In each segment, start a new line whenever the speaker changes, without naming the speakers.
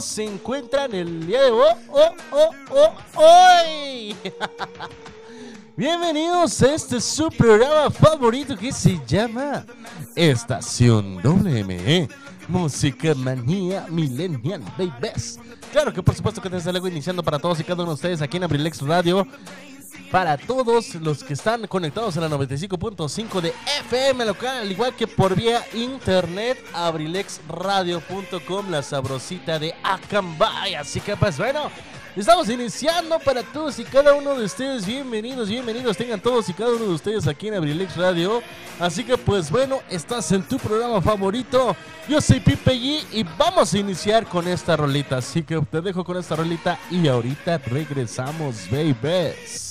se encuentran el día de hoy. Oh, oh, oh, Bienvenidos a este su programa favorito que se llama Estación WME. Música Manía Millennial Babies. Claro que por supuesto que desde luego iniciando para todos y cada uno de ustedes aquí en Abrilex Radio para todos los que están conectados a la 95.5 de FM local, al igual que por vía internet, abrilexradio.com, la sabrosita de Acambay. Así que pues bueno, Estamos iniciando para todos y cada uno de ustedes. Bienvenidos, bienvenidos tengan todos y cada uno de ustedes aquí en Abrilex Radio. Así que pues bueno, estás en tu programa favorito. Yo soy Pipe G y vamos a iniciar con esta rolita. Así que te dejo con esta rolita y ahorita regresamos, babies.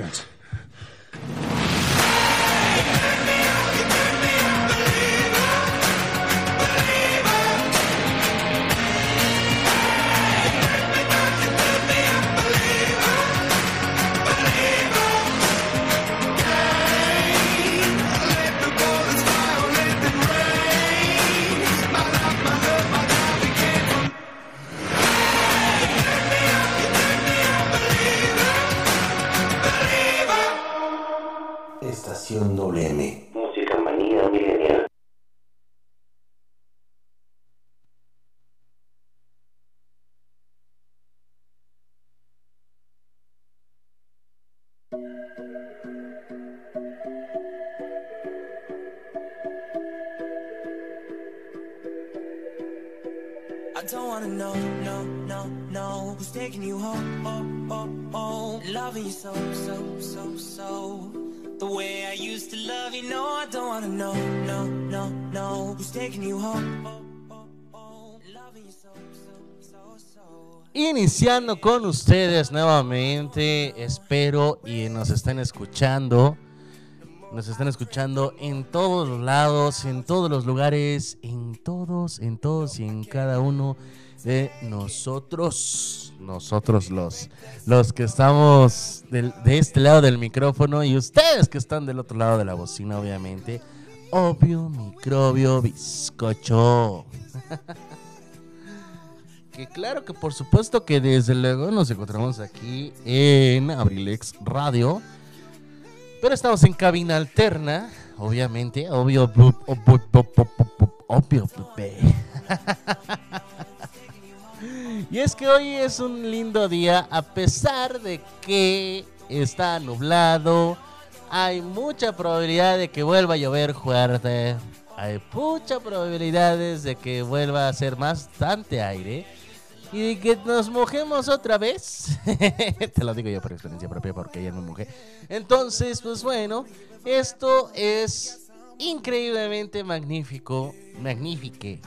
chance.
Iniciando con ustedes nuevamente, espero y nos estén escuchando. Nos están escuchando en todos los lados, en todos los lugares, en todos, en todos y en cada uno de nosotros. Nosotros los, los que estamos de este lado del micrófono y ustedes que están del otro lado de la bocina, obviamente. Obvio, microbio, bizcocho. Que claro que por supuesto que desde luego nos encontramos aquí en Abrilex Radio. Pero estamos en cabina alterna, obviamente, obvio, obvio, bebé. Y es que hoy es un lindo día, a pesar de que está nublado, hay mucha probabilidad de que vuelva a llover fuerte, hay mucha probabilidades de que vuelva a hacer bastante aire y de que nos mojemos otra vez. Te lo digo yo por experiencia propia porque ayer me mojé. Entonces, pues bueno, esto es increíblemente magnífico, magnifique.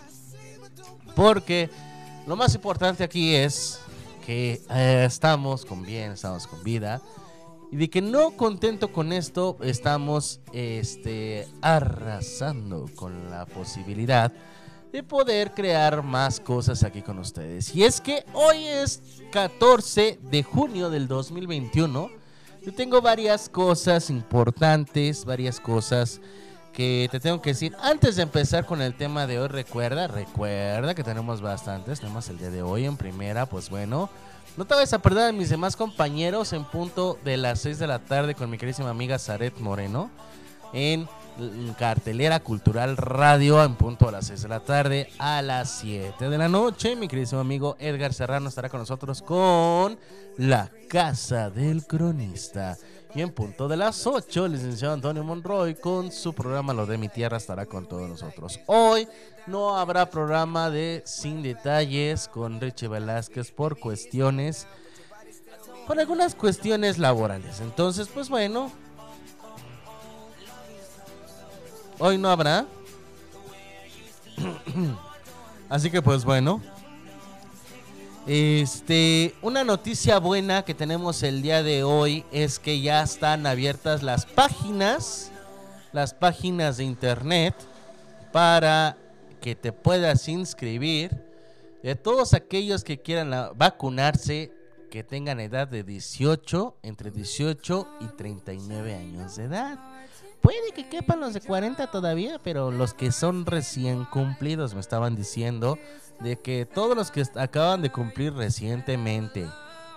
Porque lo más importante aquí es que eh, estamos con bien, estamos con vida. Y de que no contento con esto, estamos este, arrasando con la posibilidad de poder crear más cosas aquí con ustedes. Y es que hoy es 14 de junio del 2021. Yo tengo varias cosas importantes, varias cosas que te tengo que decir. Antes de empezar con el tema de hoy, recuerda, recuerda que tenemos bastantes temas el día de hoy. En primera, pues bueno, no te vayas a perder a mis demás compañeros en punto de las 6 de la tarde con mi queridísima amiga Zaret Moreno en cartelera cultural radio en punto a las 6 de la tarde a las 7 de la noche. Mi queridísimo amigo Edgar Serrano estará con nosotros con La Casa del Cronista. Y en punto de las 8, el licenciado Antonio Monroy con su programa Lo de mi tierra estará con todos nosotros. Hoy no habrá programa de Sin Detalles con Richie Velázquez por cuestiones, por algunas cuestiones laborales. Entonces, pues bueno, hoy no habrá. Así que pues bueno. Este, una noticia buena que tenemos el día de hoy es que ya están abiertas las páginas, las páginas de internet para que te puedas inscribir de todos aquellos que quieran vacunarse que tengan edad de 18, entre 18 y 39 años de edad. Puede que quepan los de 40 todavía, pero los que son recién cumplidos me estaban diciendo de que todos los que acaban de cumplir recientemente,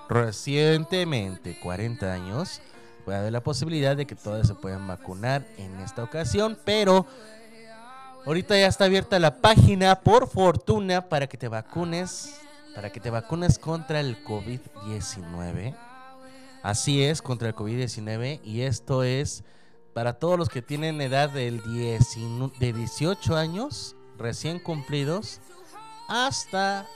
recientemente 40 años, puede haber la posibilidad de que todos se puedan vacunar en esta ocasión, pero ahorita ya está abierta la página por fortuna para que te vacunes, para que te vacunes contra el COVID-19. Así es, contra el COVID-19 y esto es para todos los que tienen edad del 19 de 18 años recién cumplidos hasta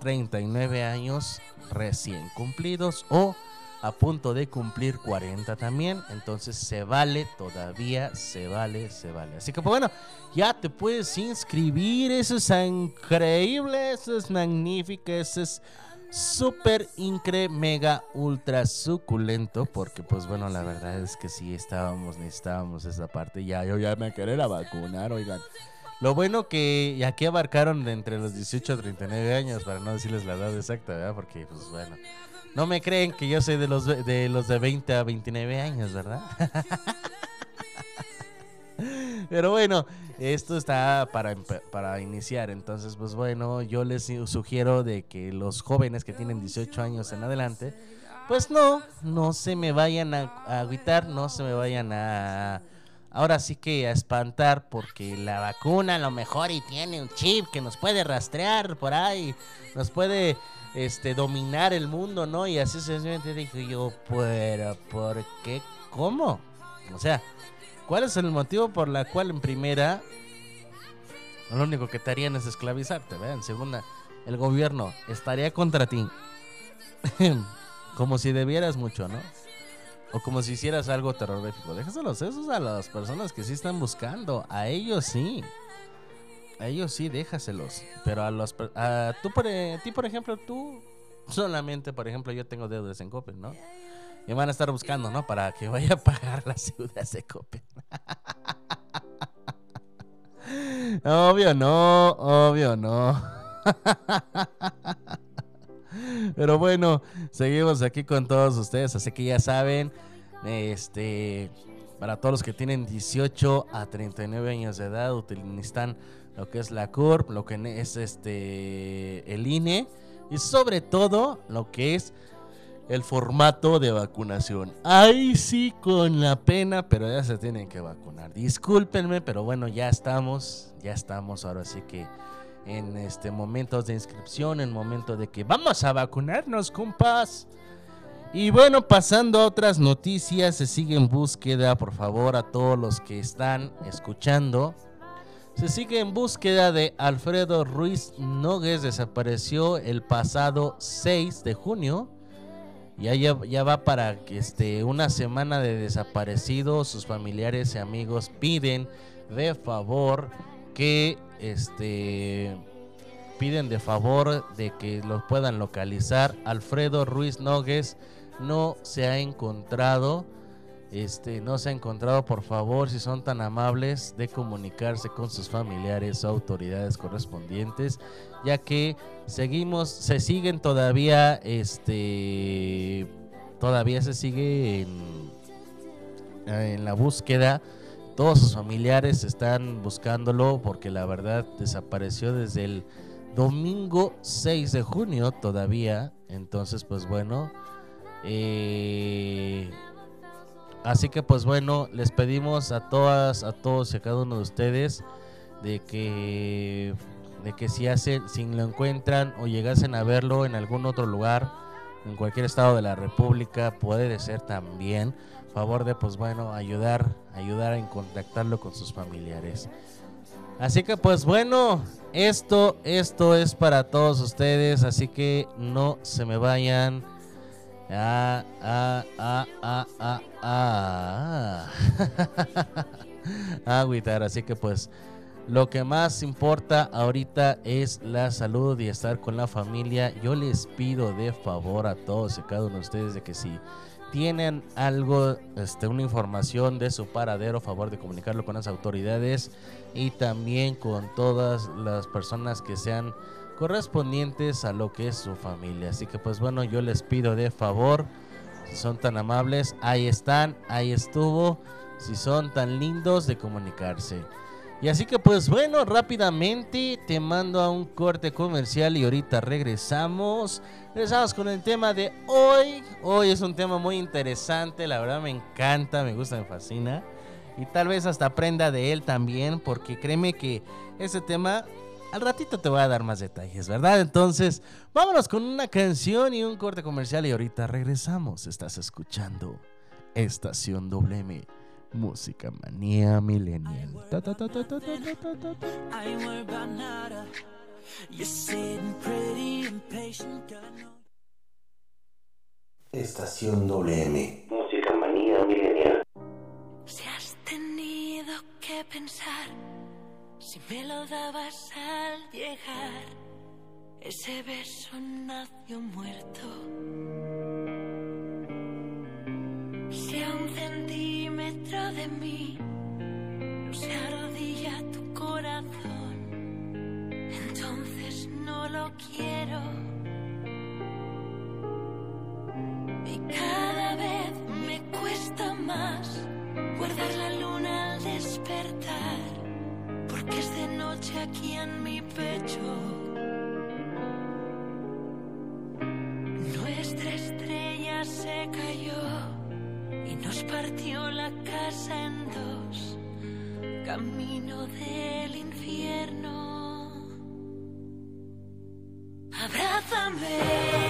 39 años recién cumplidos o a punto de cumplir 40 también. Entonces se vale, todavía se vale, se vale. Así que pues bueno, ya te puedes inscribir. Eso es increíble, eso es magnífico, eso es súper, incre, mega, ultra suculento. Porque pues bueno, la verdad es que sí estábamos, necesitábamos esa parte. Ya, yo ya me quería vacunar, oigan. Lo bueno que aquí abarcaron de entre los 18 a 39 años, para no decirles la edad exacta, ¿verdad? Porque, pues bueno, no me creen que yo soy de los de, los de 20 a 29 años, ¿verdad? Pero bueno, esto está para, para iniciar. Entonces, pues bueno, yo les sugiero de que los jóvenes que tienen 18 años en adelante, pues no, no se me vayan a, a no se me vayan a... Ahora sí que a espantar porque la vacuna a lo mejor y tiene un chip que nos puede rastrear por ahí, nos puede este dominar el mundo, ¿no? Y así sencillamente dije yo, pero ¿por qué? ¿Cómo? O sea, ¿cuál es el motivo por la cual en primera lo único que te harían es esclavizarte, ¿verdad? En segunda, el gobierno estaría contra ti. Como si debieras mucho, ¿no? O como si hicieras algo terrorífico. Déjaselos esos a las personas que sí están buscando. A ellos sí. A ellos sí, déjaselos. Pero a los... A, tú, por, e- ti, por ejemplo, tú... Solamente, por ejemplo, yo tengo deudas en Copen, ¿no? Me van a estar buscando, ¿no? Para que vaya a pagar las deudas de Copen. obvio no, obvio no. Pero bueno, seguimos aquí con todos ustedes, así que ya saben, este, para todos los que tienen 18 a 39 años de edad, utilizan lo que es la CURP, lo que es este el INE y sobre todo lo que es el formato de vacunación. Ahí sí con la pena, pero ya se tienen que vacunar. Discúlpenme, pero bueno, ya estamos, ya estamos ahora sí que en este momentos de inscripción, en momento de que vamos a vacunarnos, compas. Y bueno, pasando a otras noticias, se sigue en búsqueda, por favor, a todos los que están escuchando. Se sigue en búsqueda de Alfredo Ruiz Nogues, desapareció el pasado 6 de junio. Ya, ya, ya va para que este, una semana de desaparecido. Sus familiares y amigos piden de favor que este piden de favor de que los puedan localizar. Alfredo Ruiz Nogues no se ha encontrado. Este, no se ha encontrado, por favor, si son tan amables de comunicarse con sus familiares o autoridades correspondientes, ya que seguimos, se siguen todavía, este, todavía se sigue en, en la búsqueda. Todos sus familiares están buscándolo porque la verdad desapareció desde el domingo 6 de junio todavía. Entonces, pues bueno, eh, Así que pues bueno, les pedimos a todas, a todos y a cada uno de ustedes de que de que si hacen, si lo encuentran o llegasen a verlo en algún otro lugar, en cualquier estado de la República, puede ser también favor de pues bueno, ayudar, ayudar en contactarlo con sus familiares. Así que pues bueno, esto esto es para todos ustedes, así que no se me vayan. Ah, ah, ah, ah, ah, ah. Agüitar. Así que pues lo que más importa ahorita es la salud y estar con la familia. Yo les pido de favor a todos y cada uno de ustedes de que si tienen algo, este, una información de su paradero, favor de comunicarlo con las autoridades y también con todas las personas que sean correspondientes a lo que es su familia. Así que pues bueno, yo les pido de favor, si son tan amables, ahí están, ahí estuvo, si son tan lindos de comunicarse. Y así que pues bueno, rápidamente te mando a un corte comercial y ahorita regresamos. Regresamos con el tema de hoy. Hoy es un tema muy interesante, la verdad me encanta, me gusta, me fascina. Y tal vez hasta aprenda de él también, porque créeme que ese tema al ratito te voy a dar más detalles, ¿verdad? Entonces, vámonos con una canción y un corte comercial y ahorita regresamos. Estás escuchando Estación WM, Música manía millennial. Ta, ta, ta,
Estación WM. Música manía millennial.
Si has tenido que pensar, si me lo dabas al llegar, ese beso nació muerto centímetro de mí se arrodilla tu corazón, entonces no lo quiero. Y cada vez me cuesta más guardar la luna al despertar, porque es de noche aquí en mi pecho. Nuestra estrella se cayó nos partió la casa en dos, camino del infierno. Abrázame,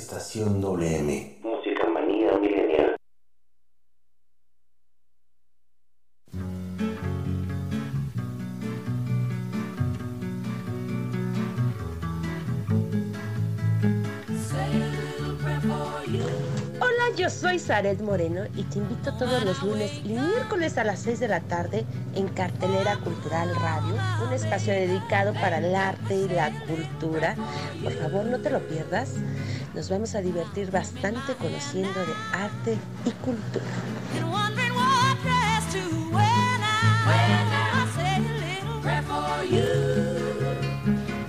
Estación WM. Música manía milenial.
Hola, yo soy Zaret Moreno y te invito todos los lunes y miércoles a las 6 de la tarde en Cartelera Cultural Radio, un espacio dedicado para el arte y la cultura. Por favor, no te lo pierdas. Nos vamos a divertir bastante conociendo de arte y cultura.
And wondering what dress to wear now. When I say a little prayer for you.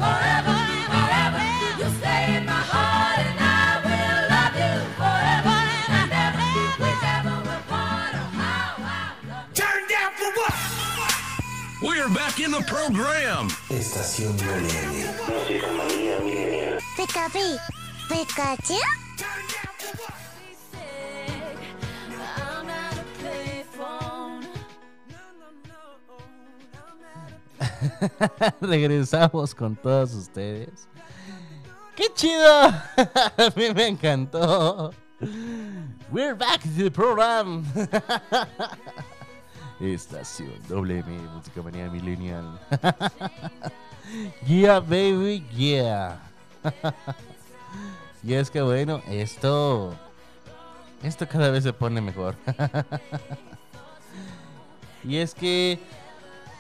Forever and forever, you'll stay in my heart, and I will love you forever and ever. Whichever will part or how I love you.
Turn down for what?
We're back in the program.
Estación WM. Música manía milenial.
Regresamos con todos ustedes. ¡Qué chido! A mí me encantó. We're back to the program. Estación WM, Música Manía Millennial. yeah, baby, yeah. Y es que bueno, esto. Esto cada vez se pone mejor. y es que.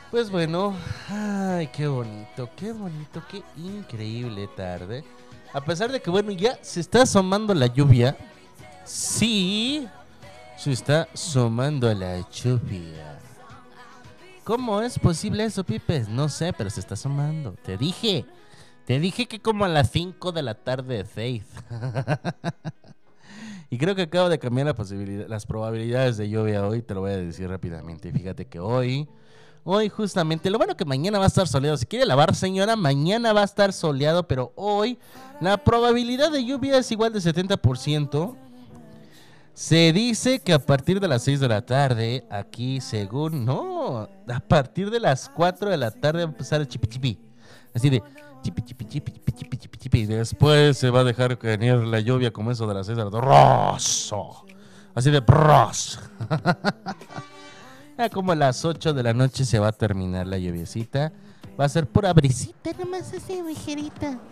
Pues bueno, ay, qué bonito, qué bonito, qué increíble tarde. A pesar de que, bueno, ya se está asomando la lluvia. Sí, se está asomando la lluvia. ¿Cómo es posible eso, Pipes? No sé, pero se está asomando. Te dije, te dije que como a las 5 de la tarde de Faith. y creo que acabo de cambiar la posibilidad, las probabilidades de lluvia hoy. Te lo voy a decir rápidamente. Fíjate que hoy. Hoy justamente, lo bueno que mañana va a estar soleado. Si quiere lavar, señora, mañana va a estar soleado, pero hoy la probabilidad de lluvia es igual de 70%. Se dice que a partir de las 6 de la tarde, aquí según, no, a partir de las 4 de la tarde va a empezar el chipi chipi. Así de Y después se va a dejar venir la lluvia como eso de las 6 de la. Así de bros. Ya como a las 8 de la noche se va a terminar la lluviecita. Va a ser pura brisita, nomás así ligerita.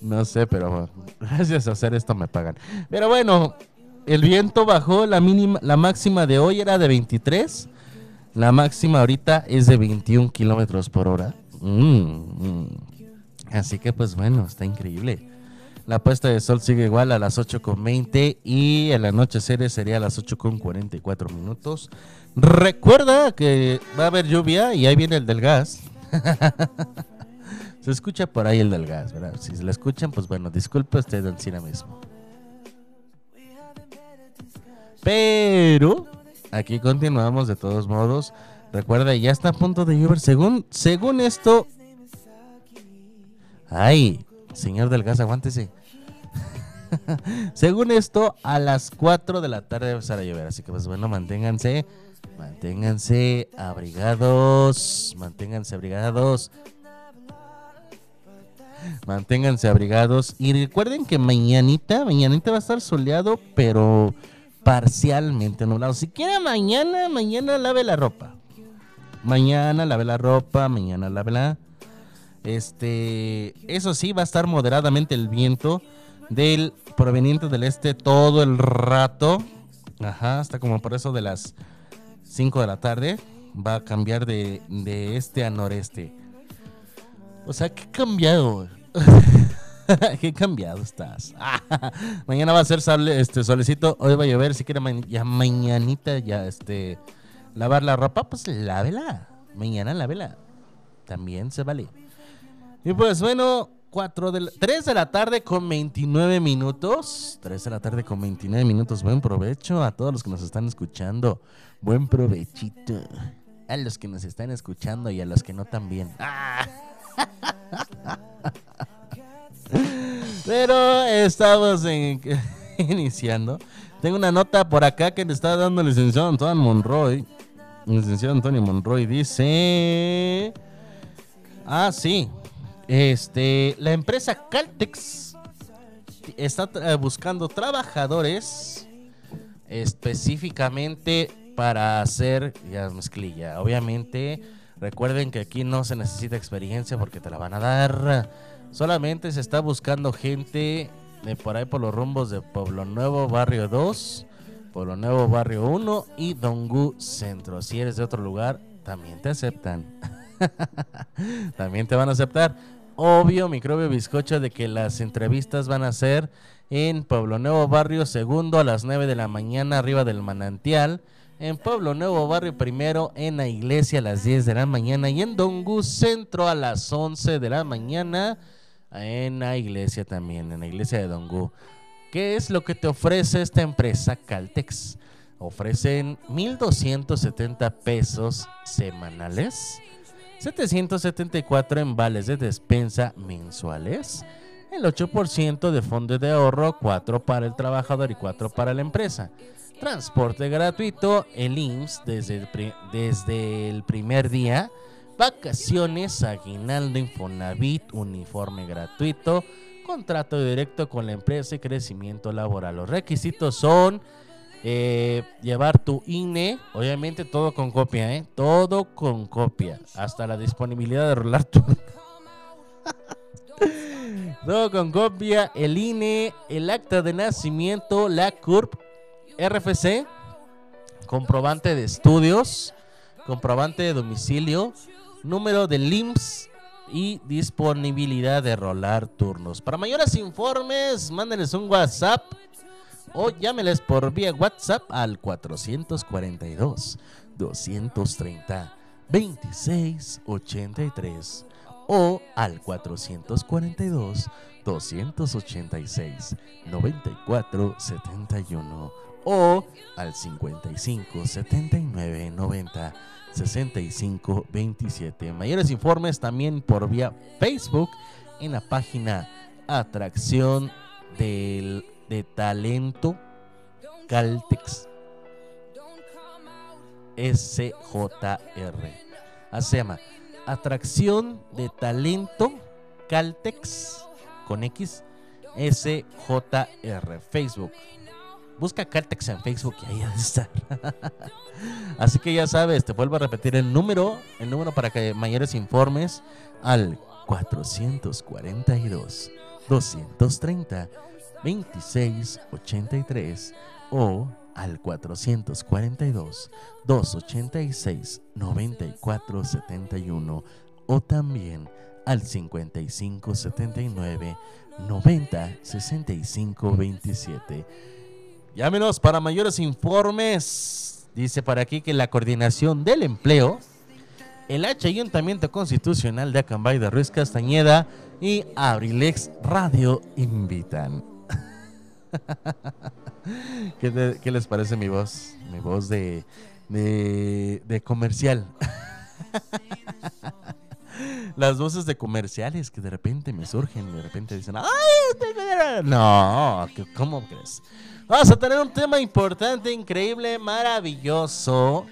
No sé, pero gracias a hacer esto me pagan. Pero bueno, el viento bajó, la mínima, la máxima de hoy era de 23. La máxima ahorita es de 21 kilómetros por hora. Mm, mm. Así que pues bueno, está increíble. La puesta de sol sigue igual a las 8.20 y el anochecer sería a las 8.44 minutos. Recuerda que va a haber lluvia y ahí viene el del gas. Se escucha por ahí el del gas, ¿verdad? Si se la escuchan, pues bueno, disculpe usted, Ancina mismo. Pero aquí continuamos de todos modos. Recuerda, ya está a punto de llover. Según, según esto. Ay, señor del gas, aguántese. según esto, a las 4 de la tarde va a empezar a llover. Así que, pues bueno, manténganse. Manténganse abrigados. Manténganse abrigados. Manténganse abrigados. Y recuerden que mañanita, mañanita va a estar soleado, pero parcialmente nublado. Si quiere mañana, mañana lave la ropa. Mañana lave la ropa, mañana lávela. Este, eso sí, va a estar moderadamente el viento del proveniente del este todo el rato. Ajá, hasta como por eso de las 5 de la tarde. Va a cambiar de, de este a noreste. O sea, ¿qué cambiado? ¿Qué cambiado estás? mañana va a ser este solecito, hoy va a llover, si quiere ma- ya mañanita ya este lavar la ropa, pues lávela. Mañana lávela. También se vale. Y pues bueno, 4 de la, 3 de la tarde con 29 minutos. 3 de la tarde con 29 minutos. Buen provecho a todos los que nos están escuchando. Buen provechito. A los que nos están escuchando y a los que no también. Pero estamos iniciando. Tengo una nota por acá que le está dando el licenciado Antonio Monroy. Licenciado Antonio Monroy dice... Ah, sí. Este, la empresa Caltex está eh, buscando trabajadores específicamente para hacer mezclilla. Obviamente, recuerden que aquí no se necesita experiencia porque te la van a dar. Solamente se está buscando gente de por ahí por los rumbos de Pueblo Nuevo, Barrio 2, Pueblo Nuevo, Barrio 1 y Dongu Centro. Si eres de otro lugar, también te aceptan. también te van a aceptar. Obvio, microbio bizcocho de que las entrevistas van a ser en Pueblo Nuevo Barrio Segundo a las 9 de la mañana arriba del manantial. En Pueblo Nuevo Barrio Primero en la iglesia a las 10 de la mañana. Y en Dongu Centro a las 11 de la mañana en la iglesia también, en la iglesia de Dongu. ¿Qué es lo que te ofrece esta empresa Caltex? Ofrecen 1.270 pesos semanales. 774 en de despensa mensuales, el 8% de fondo de ahorro, 4 para el trabajador y 4 para la empresa. transporte gratuito, el IMSS desde el primer día, vacaciones, aguinaldo, Infonavit, uniforme gratuito, contrato directo con la empresa y crecimiento laboral. Los requisitos son eh, llevar tu INE, obviamente todo con copia, ¿eh? Todo con copia, hasta la disponibilidad de rolar tu... todo con copia, el INE, el acta de nacimiento, la CURP, RFC, comprobante de estudios, comprobante de domicilio, número del IMSS y disponibilidad de rolar turnos. Para mayores informes, mándenles un WhatsApp o llámeles por vía WhatsApp al 442 230 2683 o al 442 286 9471 o al 55 79 90 65 27. Mayores informes también por vía Facebook en la página Atracción del, de Talento Caltex SJR. Así se llama Atracción de Talento Caltex con X SJR Facebook. Busca Caltex en Facebook y ahí ha. Así que ya sabes, te vuelvo a repetir el número, el número para que mayores informes al 442 230 2683 o al 442 286 9471 o también al 5579 90 65 27. Llámenos para mayores informes. Dice para aquí que la coordinación del empleo, el H Ayuntamiento Constitucional de Acambay de Ruiz Castañeda y Abrilex Radio invitan. ¿Qué, les parece mi voz? Mi voz de, de, comercial. Las voces de comerciales que de repente me surgen y de repente dicen, ¡ay! tengo dinero". No, ¿qué- ¿cómo crees? Vamos a tener un tema importante, increíble, maravilloso.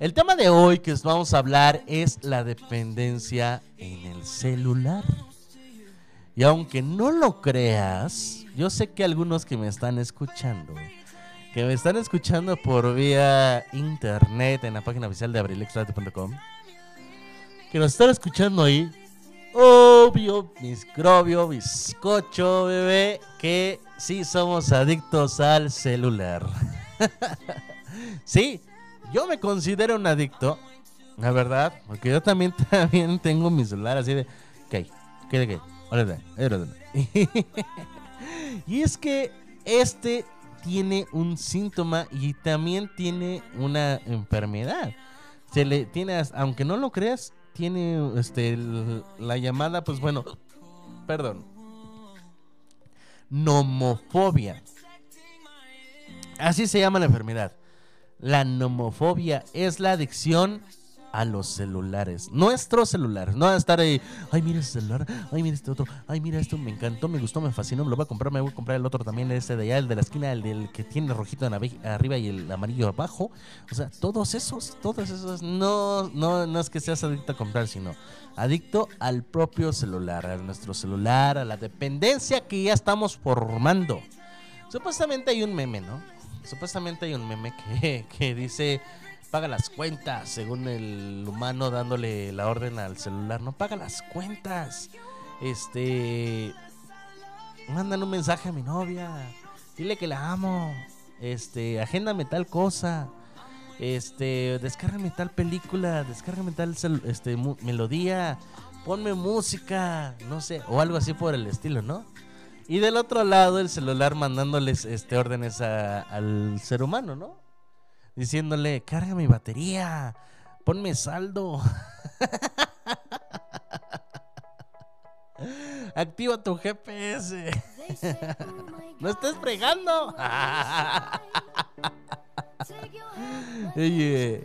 El tema de hoy que os vamos a hablar es la dependencia en el celular. Y aunque no lo creas, yo sé que algunos que me están escuchando, que me están escuchando por vía internet en la página oficial de abrilexradio.com, que nos están escuchando ahí, obvio, microbio, bizcocho, bebé, que sí somos adictos al celular. sí, yo me considero un adicto, la verdad, porque yo también, también tengo mi celular así de. ¿Qué de qué? Órale, y es que este tiene un síntoma y también tiene una enfermedad. Se le tiene, aunque no lo creas, tiene este la llamada, pues bueno, perdón, nomofobia. Así se llama la enfermedad. La nomofobia es la adicción a los celulares, nuestros celulares. No a estar ahí, ay, mira ese celular, ay, mira este otro, ay, mira esto, me encantó, me gustó, me fascinó, me lo voy a comprar, me voy a comprar el otro también, ese de allá, el de la esquina, el del que tiene rojito en la ve- arriba y el amarillo abajo. O sea, todos esos, todos esos, no, no, no es que seas adicto a comprar, sino adicto al propio celular, a nuestro celular, a la dependencia que ya estamos formando. Supuestamente hay un meme, ¿no? Supuestamente hay un meme que, que dice, paga las cuentas, según el humano dándole la orden al celular, no paga las cuentas. Este, mandan un mensaje a mi novia, dile que la amo, este, agéndame tal cosa, este, descárgame tal película, descárgame tal este, melodía, ponme música, no sé, o algo así por el estilo, ¿no? Y del otro lado el celular mandándoles este órdenes al ser humano, ¿no? Diciéndole, carga mi batería, ponme saldo. Activa tu GPS. no estés fregando. Oye,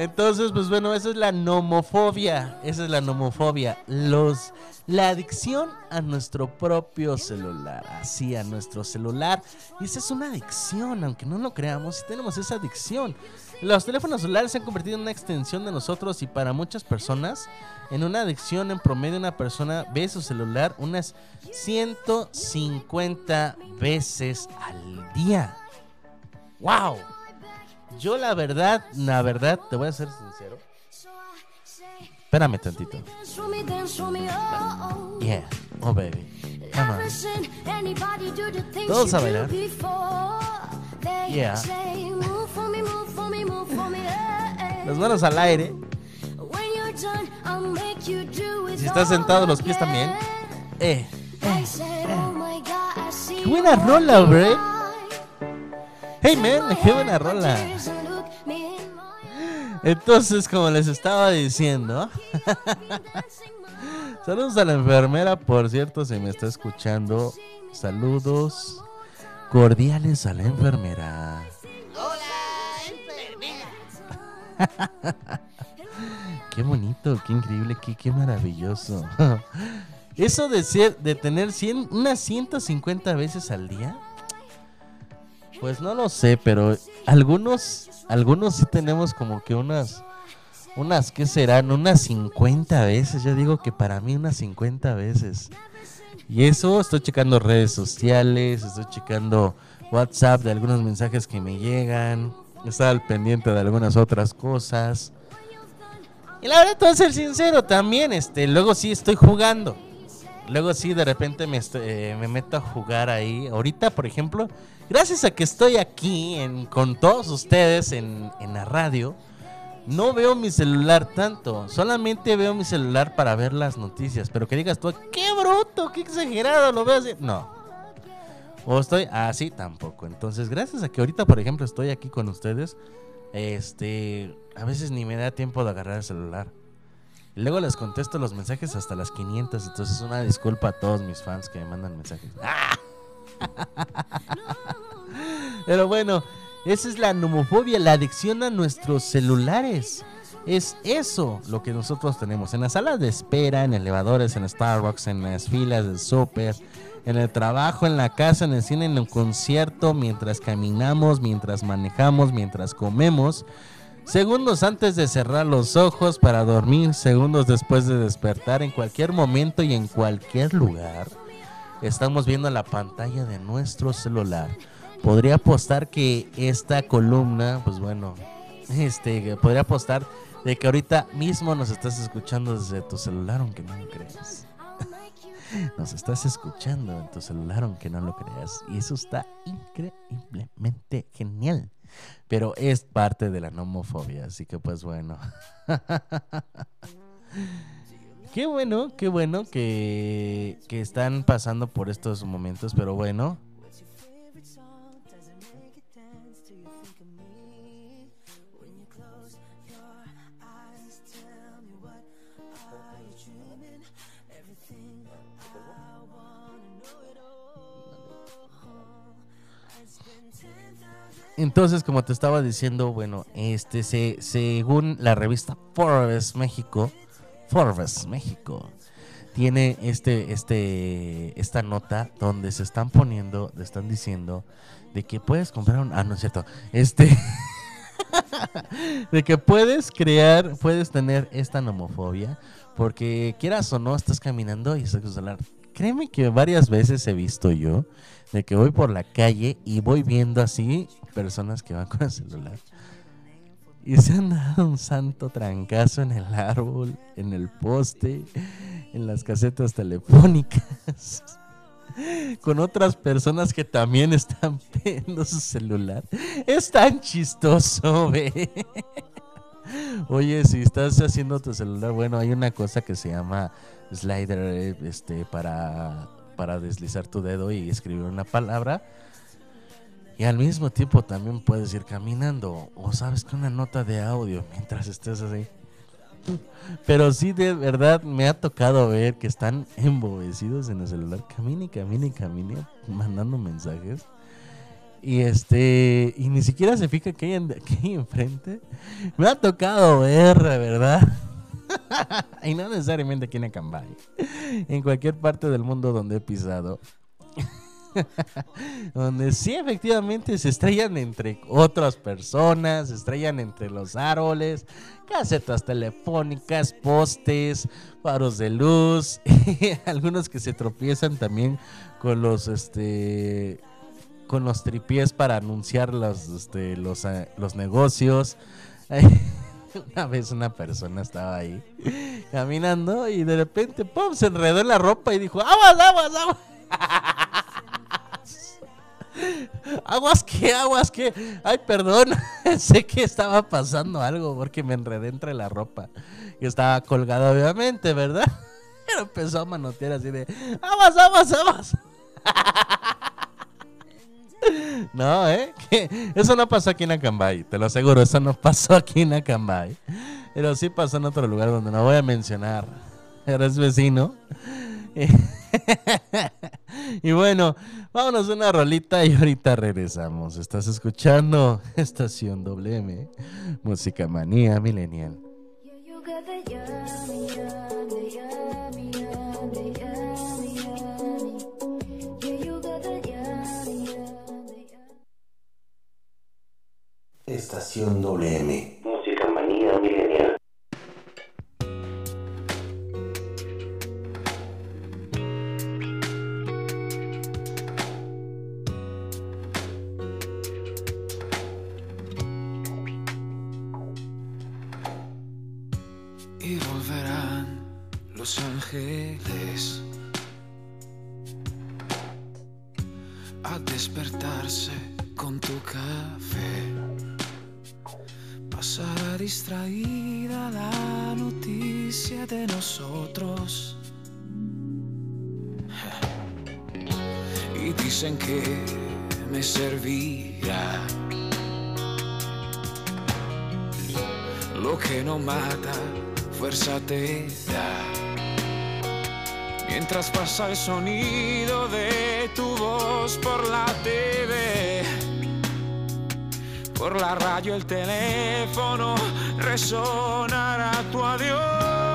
Entonces, pues bueno, esa es la nomofobia. Esa es la nomofobia. Los, la adicción a nuestro propio celular. Así, a nuestro celular. Y esa es una adicción, aunque no lo creamos, tenemos esa adicción. Los teléfonos celulares se han convertido en una extensión de nosotros y para muchas personas, en una adicción en promedio, una persona ve su celular unas 150 veces al día. ¡Wow! Yo la verdad, la verdad, te voy a ser sincero. Espérame tantito. Yeah. Oh, baby. Come on. Todos a bailar. Yeah.
eh, eh.
Las manos al aire. Si estás sentado, los pies también. Eh.
See
Qué buena rola, bro. Hey, man, qué buena rola. Entonces, como les estaba diciendo, saludos a la enfermera, por cierto, si me está escuchando. Saludos cordiales a la enfermera. Qué bonito, qué increíble, qué, qué maravilloso. Eso de ser, de tener 100, unas 150 veces al día, pues no lo sé, pero algunos, algunos sí tenemos como que unas, unas, ¿qué serán? Unas 50 veces. Yo digo que para mí unas 50 veces. Y eso estoy checando redes sociales, estoy checando WhatsApp de algunos mensajes que me llegan, estar al pendiente de algunas otras cosas. Y la verdad, te voy a ser sincero también, este, luego sí estoy jugando. Luego sí, de repente me, eh, me meto a jugar ahí. Ahorita, por ejemplo, gracias a que estoy aquí en- con todos ustedes en, en la radio, no veo mi celular tanto. Solamente veo mi celular para ver las noticias. Pero que digas tú, qué bruto, qué exagerado, lo veo así. No. O estoy así tampoco. Entonces, gracias a que ahorita, por ejemplo, estoy aquí con ustedes, este, a veces ni me da tiempo de agarrar el celular. Luego les contesto los mensajes hasta las 500. Entonces, una disculpa a todos mis fans que me mandan mensajes. ¡Ah! Pero bueno, esa es la nomofobia, la adicción a nuestros celulares. Es eso lo que nosotros tenemos. En las salas de espera, en elevadores, en Starbucks, en las filas del súper, en el trabajo, en la casa, en el cine, en el concierto, mientras caminamos, mientras manejamos, mientras comemos. Segundos antes de cerrar los ojos para dormir, segundos después de despertar, en cualquier momento y en cualquier lugar, estamos viendo la pantalla de nuestro celular. Podría apostar que esta columna, pues bueno, este, podría apostar de que ahorita mismo nos estás escuchando desde tu celular, aunque no lo creas. Nos estás escuchando en tu celular, aunque no lo creas. Y eso está increíblemente genial. Pero es parte de la nomofobia, así que pues bueno. qué bueno, qué bueno que, que están pasando por estos momentos, pero bueno. Entonces, como te estaba diciendo, bueno, este se, según la revista Forbes México, Forbes México tiene este este esta nota donde se están poniendo, le están diciendo de que puedes comprar un ah no es cierto, este de que puedes crear, puedes tener esta nomofobia porque quieras o no estás caminando y estás con el celular. Créeme que varias veces he visto yo de que voy por la calle y voy viendo así personas que van con el celular. Y se han dado un santo trancazo en el árbol, en el poste, en las casetas telefónicas, con otras personas que también están viendo su celular. Es tan chistoso, ve. Oye, si estás haciendo tu celular, bueno, hay una cosa que se llama slider, eh, este, para, para deslizar tu dedo y escribir una palabra. Y al mismo tiempo también puedes ir caminando. O sabes que una nota de audio mientras estés así. Pero sí, de verdad, me ha tocado ver que están embobecidos en el celular. Camine, camine, camine, mandando mensajes. Y este, y ni siquiera se fija que hay, en- que enfrente. Me ha tocado ver, de verdad. y no necesariamente aquí en Acambay. En cualquier parte del mundo donde he pisado. donde sí efectivamente se estrellan entre otras personas, se estrellan entre los árboles, casetas telefónicas, postes, faros de luz, algunos que se tropiezan también con los este con los tripiés para anunciar los este, los, eh, los negocios. Una vez una persona estaba ahí caminando y de repente ¡pum! se enredó en la ropa y dijo ¡Aguas, aguas, aguas! Aguas que, aguas que. Ay, perdón. sé que estaba pasando algo porque me enredé entre la ropa. Que estaba colgada, obviamente, ¿verdad? Pero empezó a manotear así de. Aguas, aguas, aguas. No, ¿eh? Que Eso no pasó aquí en Acambay, te lo aseguro, eso no pasó aquí en Acambay. Pero sí pasó en otro lugar donde no voy a mencionar. Eres vecino. Y bueno, vámonos una rolita y ahorita regresamos. Estás escuchando Estación WM, Música Manía Millennial.
You got
me servirá. Lo que no mata, fuerza te da. Mientras pasa el sonido de tu voz por la TV, por la radio, el teléfono, resonará tu adiós.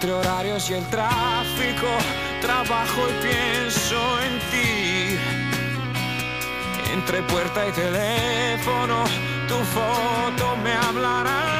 Entre horarios y el tráfico, trabajo y pienso en ti. Entre puerta y teléfono, tu foto me hablará.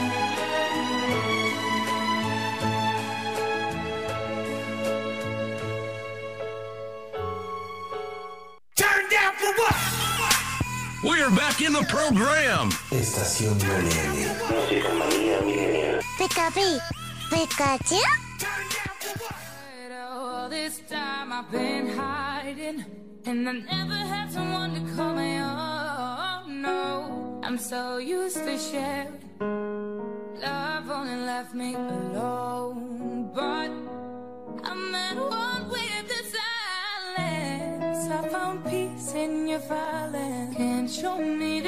Estación WM. Música manía milenial.
Pikachu, Pikachu.
All this time I've been hiding, and I never had someone to call my own. No, I'm so used to sharing. Love only left me alone, but I'm at one with the silence. I found peace in your violence. Can't show me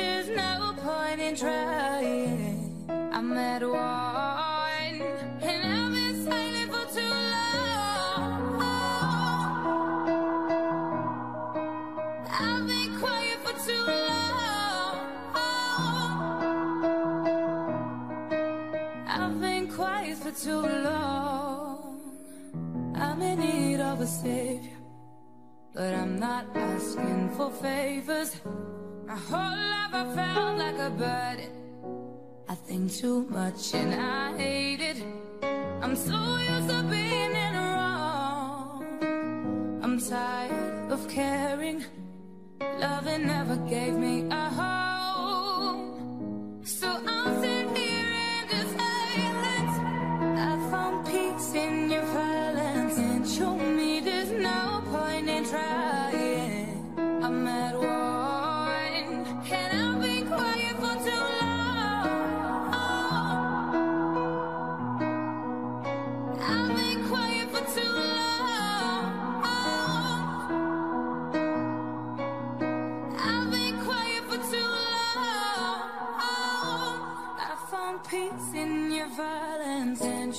I'm at one, and I've been silent for too long. I've been quiet for too long. I've been quiet for too long. I'm in need of a savior, but I'm not asking for favors. My whole life I felt like a burden. I think too much and I hate it. I'm so used to being in wrong. I'm tired of caring. Loving never gave me a home. So I'm sit here in the silence. I found peace in your violence. And show me there's no point in trying.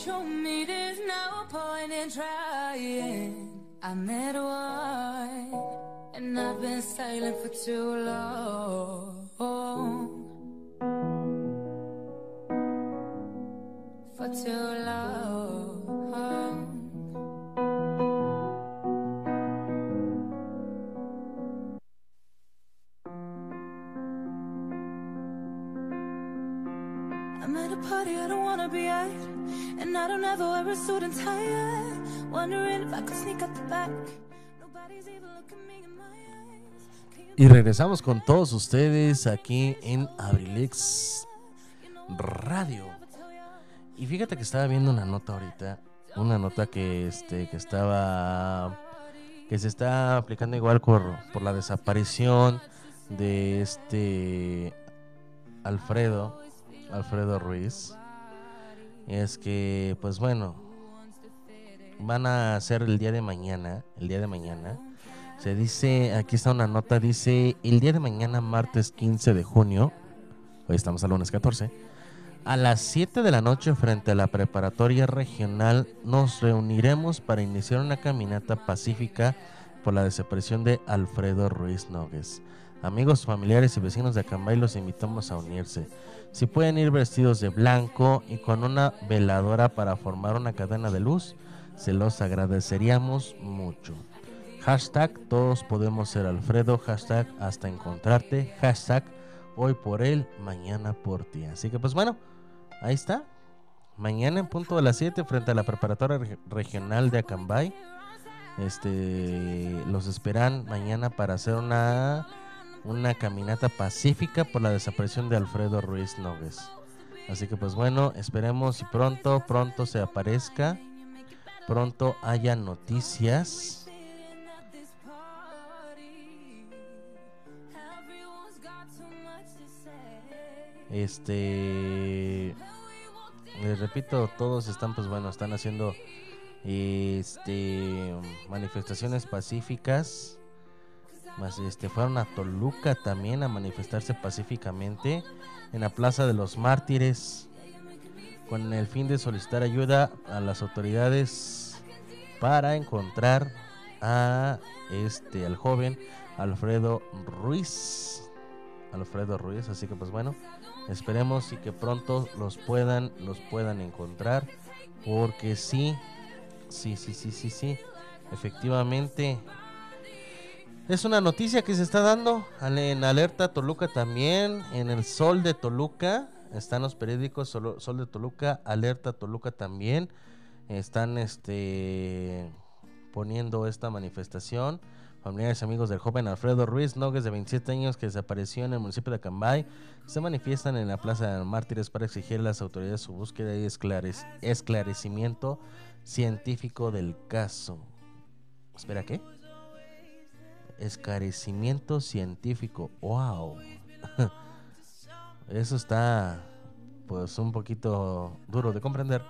Show me there's no point in trying. I'm at one and I've been silent for too long. For too long. A party I don't wanna be at, and I don't ever wear a suit and tie. Wondering if I could sneak out the back. Nobody's even looking me in my eyes.
Y regresamos con todos ustedes aquí en Abrilex Radio. Y fíjate que estaba viendo una nota ahorita, una nota que este que estaba que se está aplicando igual por, por la desaparición de este Alfredo, Alfredo Ruiz. Es que pues bueno, van a hacer el día de mañana, el día de mañana. Se dice, aquí está una nota, dice, el día de mañana, martes 15 de junio, hoy estamos al lunes 14, a las 7 de la noche frente a la preparatoria regional nos reuniremos para iniciar una caminata pacífica por la desaparición de Alfredo Ruiz Nogues. Amigos, familiares y vecinos de Acambay los invitamos a unirse. Si pueden ir vestidos de blanco y con una veladora para formar una cadena de luz, se los agradeceríamos mucho. Hashtag todos podemos ser Alfredo, hashtag hasta encontrarte, hashtag hoy por él, mañana por ti. Así que pues bueno, ahí está. Mañana en punto de las 7 frente a la preparatoria Reg- regional de Acambay. Este los esperan mañana para hacer una una caminata pacífica por la desaparición de Alfredo Ruiz Nogues. Así que pues bueno, esperemos y pronto, pronto se aparezca, pronto haya noticias. Este, les repito, todos están pues bueno, están haciendo este manifestaciones pacíficas más este fueron a Toluca también a manifestarse pacíficamente en la Plaza de los Mártires con el fin de solicitar ayuda a las autoridades para encontrar a este al joven Alfredo Ruiz. Alfredo Ruiz, así que pues bueno, esperemos y que pronto los puedan los puedan encontrar porque sí sí sí sí sí sí efectivamente es una noticia que se está dando en Alerta Toluca también, en el Sol de Toluca, están los periódicos Solo- Sol de Toluca, Alerta Toluca también, están este poniendo esta manifestación. Familiares y amigos del joven Alfredo Ruiz Nogues de 27 años que desapareció en el municipio de Acambay se manifiestan en la Plaza de Mártires para exigir a las autoridades su búsqueda y esclarec- esclarecimiento científico del caso. Espera, ¿qué? Esclarecimiento científico. ¡Wow! Eso está pues un poquito duro de comprender.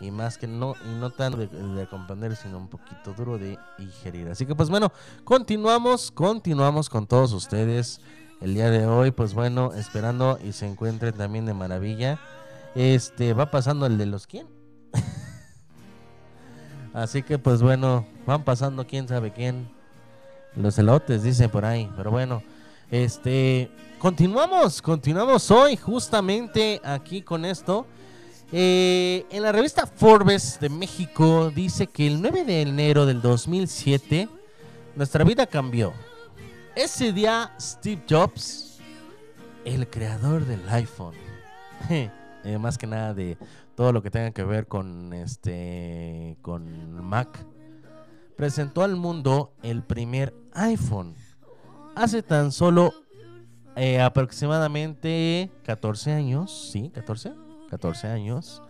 Y más que no, y no tanto de, de comprender, sino un poquito duro de digerir. Así que pues bueno, continuamos, continuamos con todos ustedes el día de hoy. Pues bueno, esperando y se encuentren también de maravilla. Este va pasando el de los quién. Así que pues bueno, van pasando quién sabe quién. Los elotes dicen por ahí, pero bueno, este continuamos, continuamos hoy justamente aquí con esto. Eh, en la revista Forbes de México dice que el 9 de enero del 2007 nuestra vida cambió. Ese día Steve Jobs, el creador del iPhone, eh, más que nada de todo lo que tenga que ver con este con Mac, presentó al mundo el primer iPhone. Hace tan solo eh, aproximadamente 14 años, ¿sí? 14, 14 años.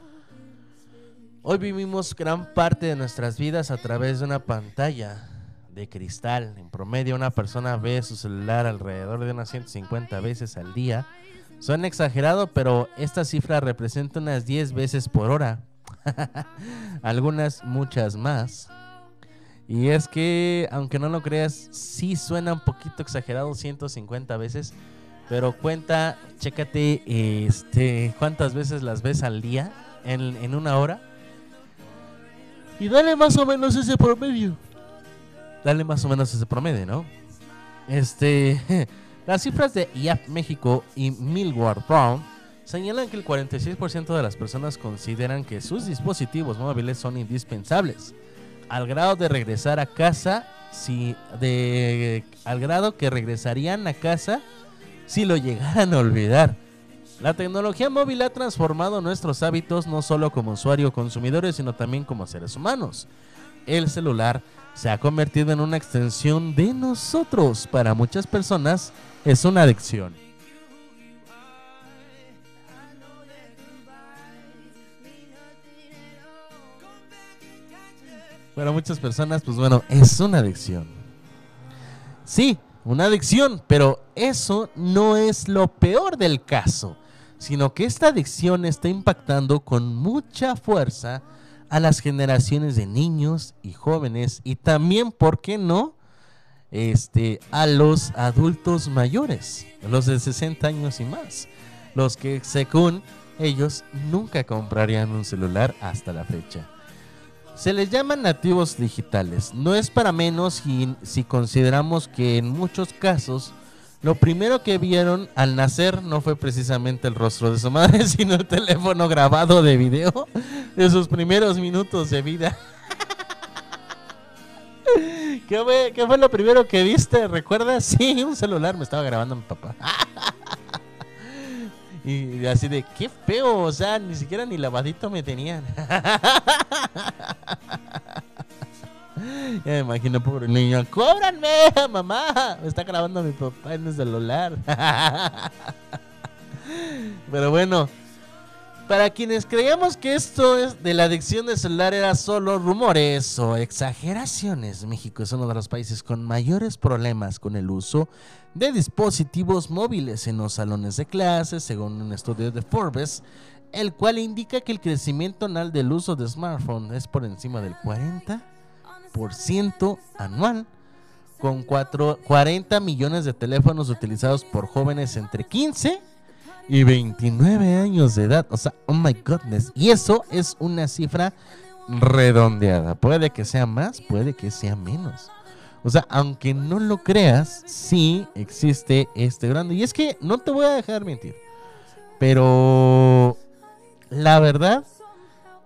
Hoy vivimos gran parte de nuestras vidas a través de una pantalla de cristal. En promedio una persona ve su celular alrededor de unas 150 veces al día. Suena exagerado, pero esta cifra representa unas 10 veces por hora. Algunas muchas más. Y es que, aunque no lo creas, sí suena un poquito exagerado 150 veces. Pero cuenta, chécate este, cuántas veces las ves al día en, en una hora. Y dale más o menos ese promedio. Dale más o menos ese promedio, ¿no? Este, las cifras de IAP México y Millward Brown señalan que el 46% de las personas consideran que sus dispositivos móviles son indispensables, al grado de regresar a casa si de al grado que regresarían a casa si lo llegaran a olvidar. La tecnología móvil ha transformado nuestros hábitos no solo como usuarios consumidores, sino también como seres humanos. El celular se ha convertido en una extensión de nosotros. Para muchas personas es una adicción. Para muchas personas, pues bueno, es una adicción. Sí, una adicción, pero eso no es lo peor del caso, sino que esta adicción está impactando con mucha fuerza a las generaciones de niños y jóvenes y también, ¿por qué no? Este, a los adultos mayores, los de 60 años y más, los que según ellos nunca comprarían un celular hasta la fecha. Se les llama nativos digitales. No es para menos si, si consideramos que en muchos casos lo primero que vieron al nacer no fue precisamente el rostro de su madre, sino el teléfono grabado de video de sus primeros minutos de vida. ¿Qué fue, qué fue lo primero que viste? ¿Recuerdas? Sí, un celular me estaba grabando mi papá. Y así de, qué feo, o sea, ni siquiera ni lavadito me tenían. Ya me imagino, pobre niño, ¡cóbranme, mamá! Me está grabando mi papá en el celular. Pero bueno, Para quienes creíamos que esto es de la adicción de celular era solo rumores o exageraciones, México es uno de los países con mayores problemas con el uso de dispositivos móviles en los salones de clases, según un estudio de Forbes, el cual indica que el crecimiento anual del uso de smartphone es por encima del 40% anual, con cuatro- 40 millones de teléfonos utilizados por jóvenes entre 15 y 29 años de edad. O sea, oh my goodness. Y eso es una cifra redondeada. Puede que sea más, puede que sea menos. O sea, aunque no lo creas, sí existe este grande. Y es que no te voy a dejar mentir. Pero la verdad,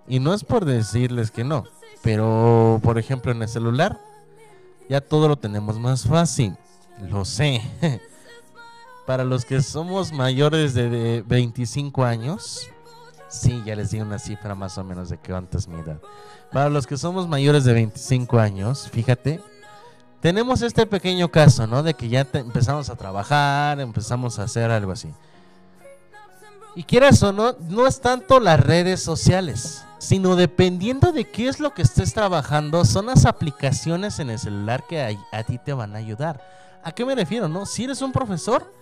y no es por decirles que no, pero por ejemplo en el celular, ya todo lo tenemos más fácil. Lo sé. Para los que somos mayores de, de 25 años, sí, ya les di una cifra más o menos de que antes mi edad. Para los que somos mayores de 25 años, fíjate, tenemos este pequeño caso, ¿no? De que ya empezamos a trabajar, empezamos a hacer algo así. Y quieras o no, no es tanto las redes sociales, sino dependiendo de qué es lo que estés trabajando, son las aplicaciones en el celular que a, a ti te van a ayudar. ¿A qué me refiero, no? Si eres un profesor,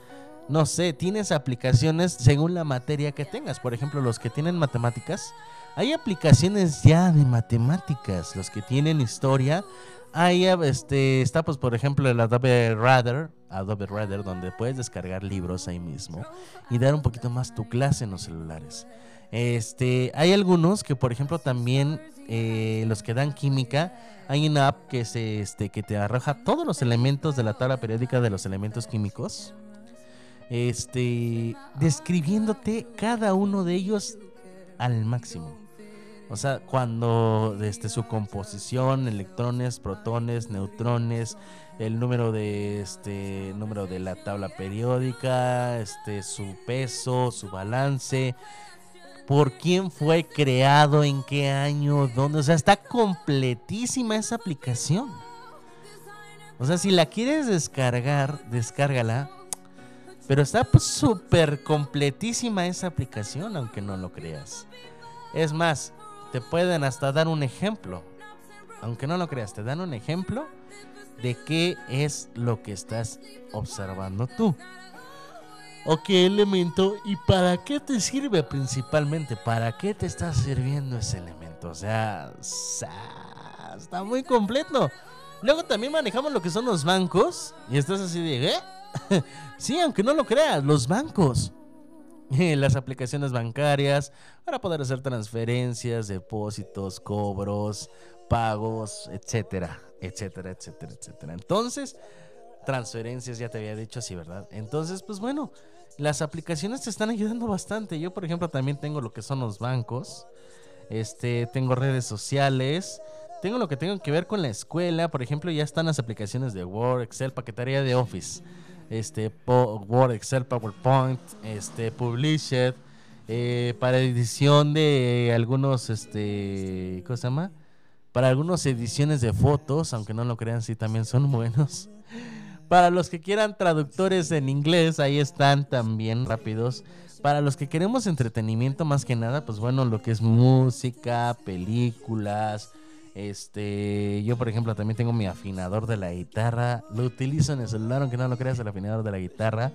no sé, tienes aplicaciones según la materia que tengas. Por ejemplo, los que tienen matemáticas, hay aplicaciones ya de matemáticas. Los que tienen historia, hay este, está pues por ejemplo el Adobe Reader, Adobe Reader, donde puedes descargar libros ahí mismo y dar un poquito más tu clase en los celulares. Este, hay algunos que, por ejemplo, también eh, los que dan química, hay una app que se, este, que te arroja todos los elementos de la tabla periódica de los elementos químicos, este, describiéndote cada uno de ellos al máximo. O sea, cuando este, su composición, electrones, protones, neutrones, el número de este número de la tabla periódica, este su peso, su balance, por quién fue creado, en qué año, dónde, o sea, está completísima esa aplicación. O sea, si la quieres descargar, descárgala. Pero está pues, súper completísima esa aplicación, aunque no lo creas. Es más, te pueden hasta dar un ejemplo. Aunque no lo creas, te dan un ejemplo de qué es lo que estás observando tú. ¿O qué elemento y para qué te sirve principalmente? ¿Para qué te está sirviendo ese elemento? O sea, está muy completo. Luego también manejamos lo que son los bancos. Y estás así de, ¿eh? sí, aunque no lo creas, los bancos. Las aplicaciones bancarias para poder hacer transferencias, depósitos, cobros, pagos, etcétera, etcétera, etcétera, etcétera. Entonces, transferencias, ya te había dicho así, ¿verdad? Entonces, pues bueno, las aplicaciones te están ayudando bastante. Yo, por ejemplo, también tengo lo que son los bancos. Este, tengo redes sociales. Tengo lo que tengo que ver con la escuela. Por ejemplo, ya están las aplicaciones de Word, Excel, paquetería de Office. Este, Word, Excel, PowerPoint, este, Publisher. Eh, para edición de algunos, este, ¿cómo se llama? Para algunas ediciones de fotos, aunque no lo crean, sí también son buenos. Para los que quieran traductores en inglés, ahí están también rápidos. Para los que queremos entretenimiento más que nada, pues bueno, lo que es música, películas. Este, yo por ejemplo también tengo mi afinador de la guitarra. Lo utilizo en el celular, aunque no lo creas, el afinador de la guitarra.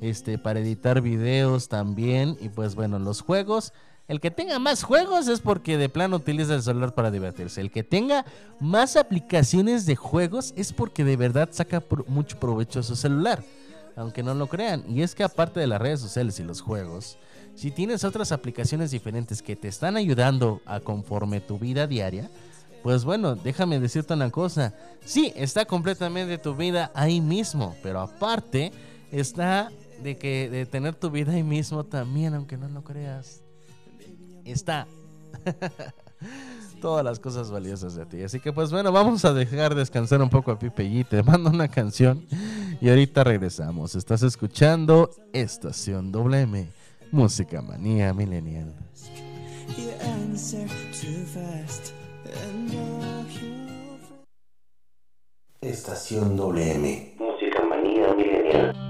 Este, para editar videos también. Y pues bueno, los juegos. El que tenga más juegos es porque de plano utiliza el celular para divertirse. El que tenga más aplicaciones de juegos es porque de verdad saca mucho provecho a su celular. Aunque no lo crean. Y es que aparte de las redes sociales y los juegos, si tienes otras aplicaciones diferentes que te están ayudando a conforme tu vida diaria, pues bueno, déjame decirte una cosa. Sí, está completamente tu vida ahí mismo. Pero aparte, está de que de tener tu vida ahí mismo también, aunque no lo creas está todas las cosas valiosas de ti. Así que pues bueno, vamos a dejar descansar un poco a Pipe y te mando una canción y ahorita regresamos. Estás escuchando Estación WM, Música Manía Millennial.
Estación WM. Música manía milenial.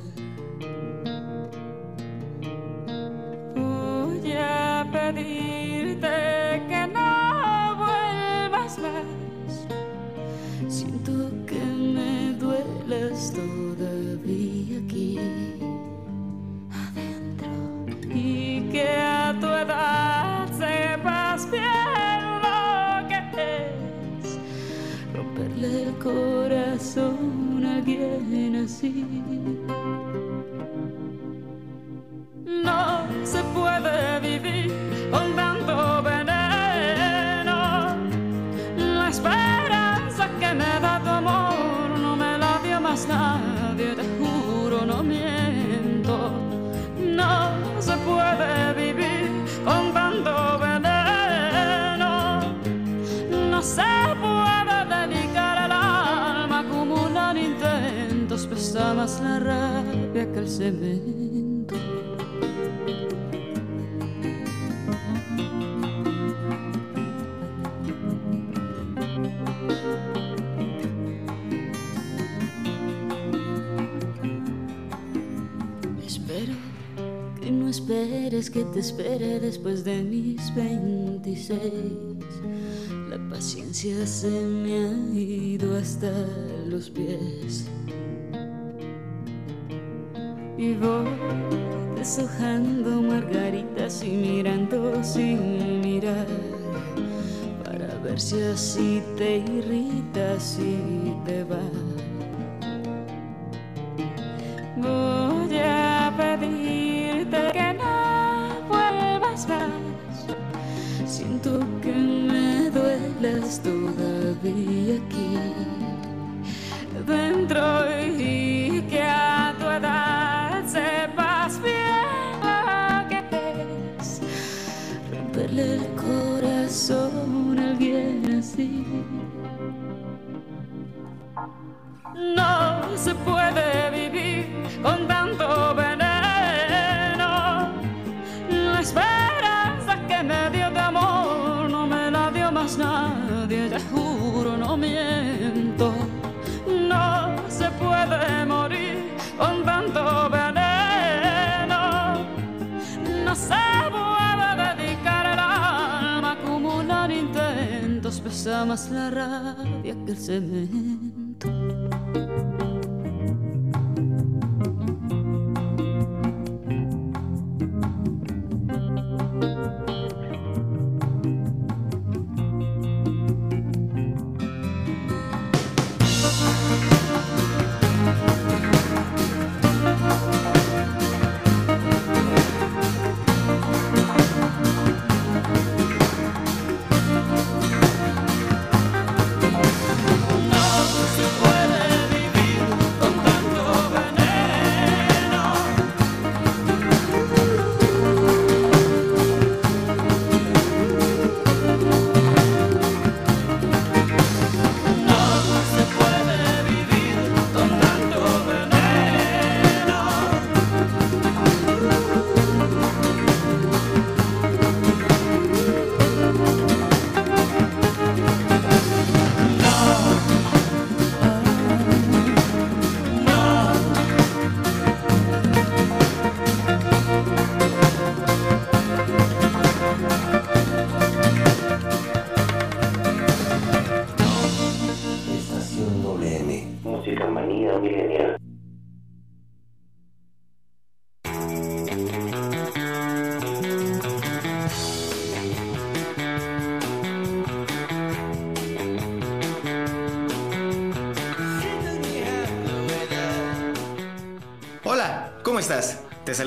Alguien más la rabia que el cemento. Espero que no esperes que te espere después de mis 26. La paciencia se me ha ido hasta los pies. Y voy deshojando margaritas y mirando sin mirar. Para ver si así te irritas y te vas. No se puede vivir con más la rabia que.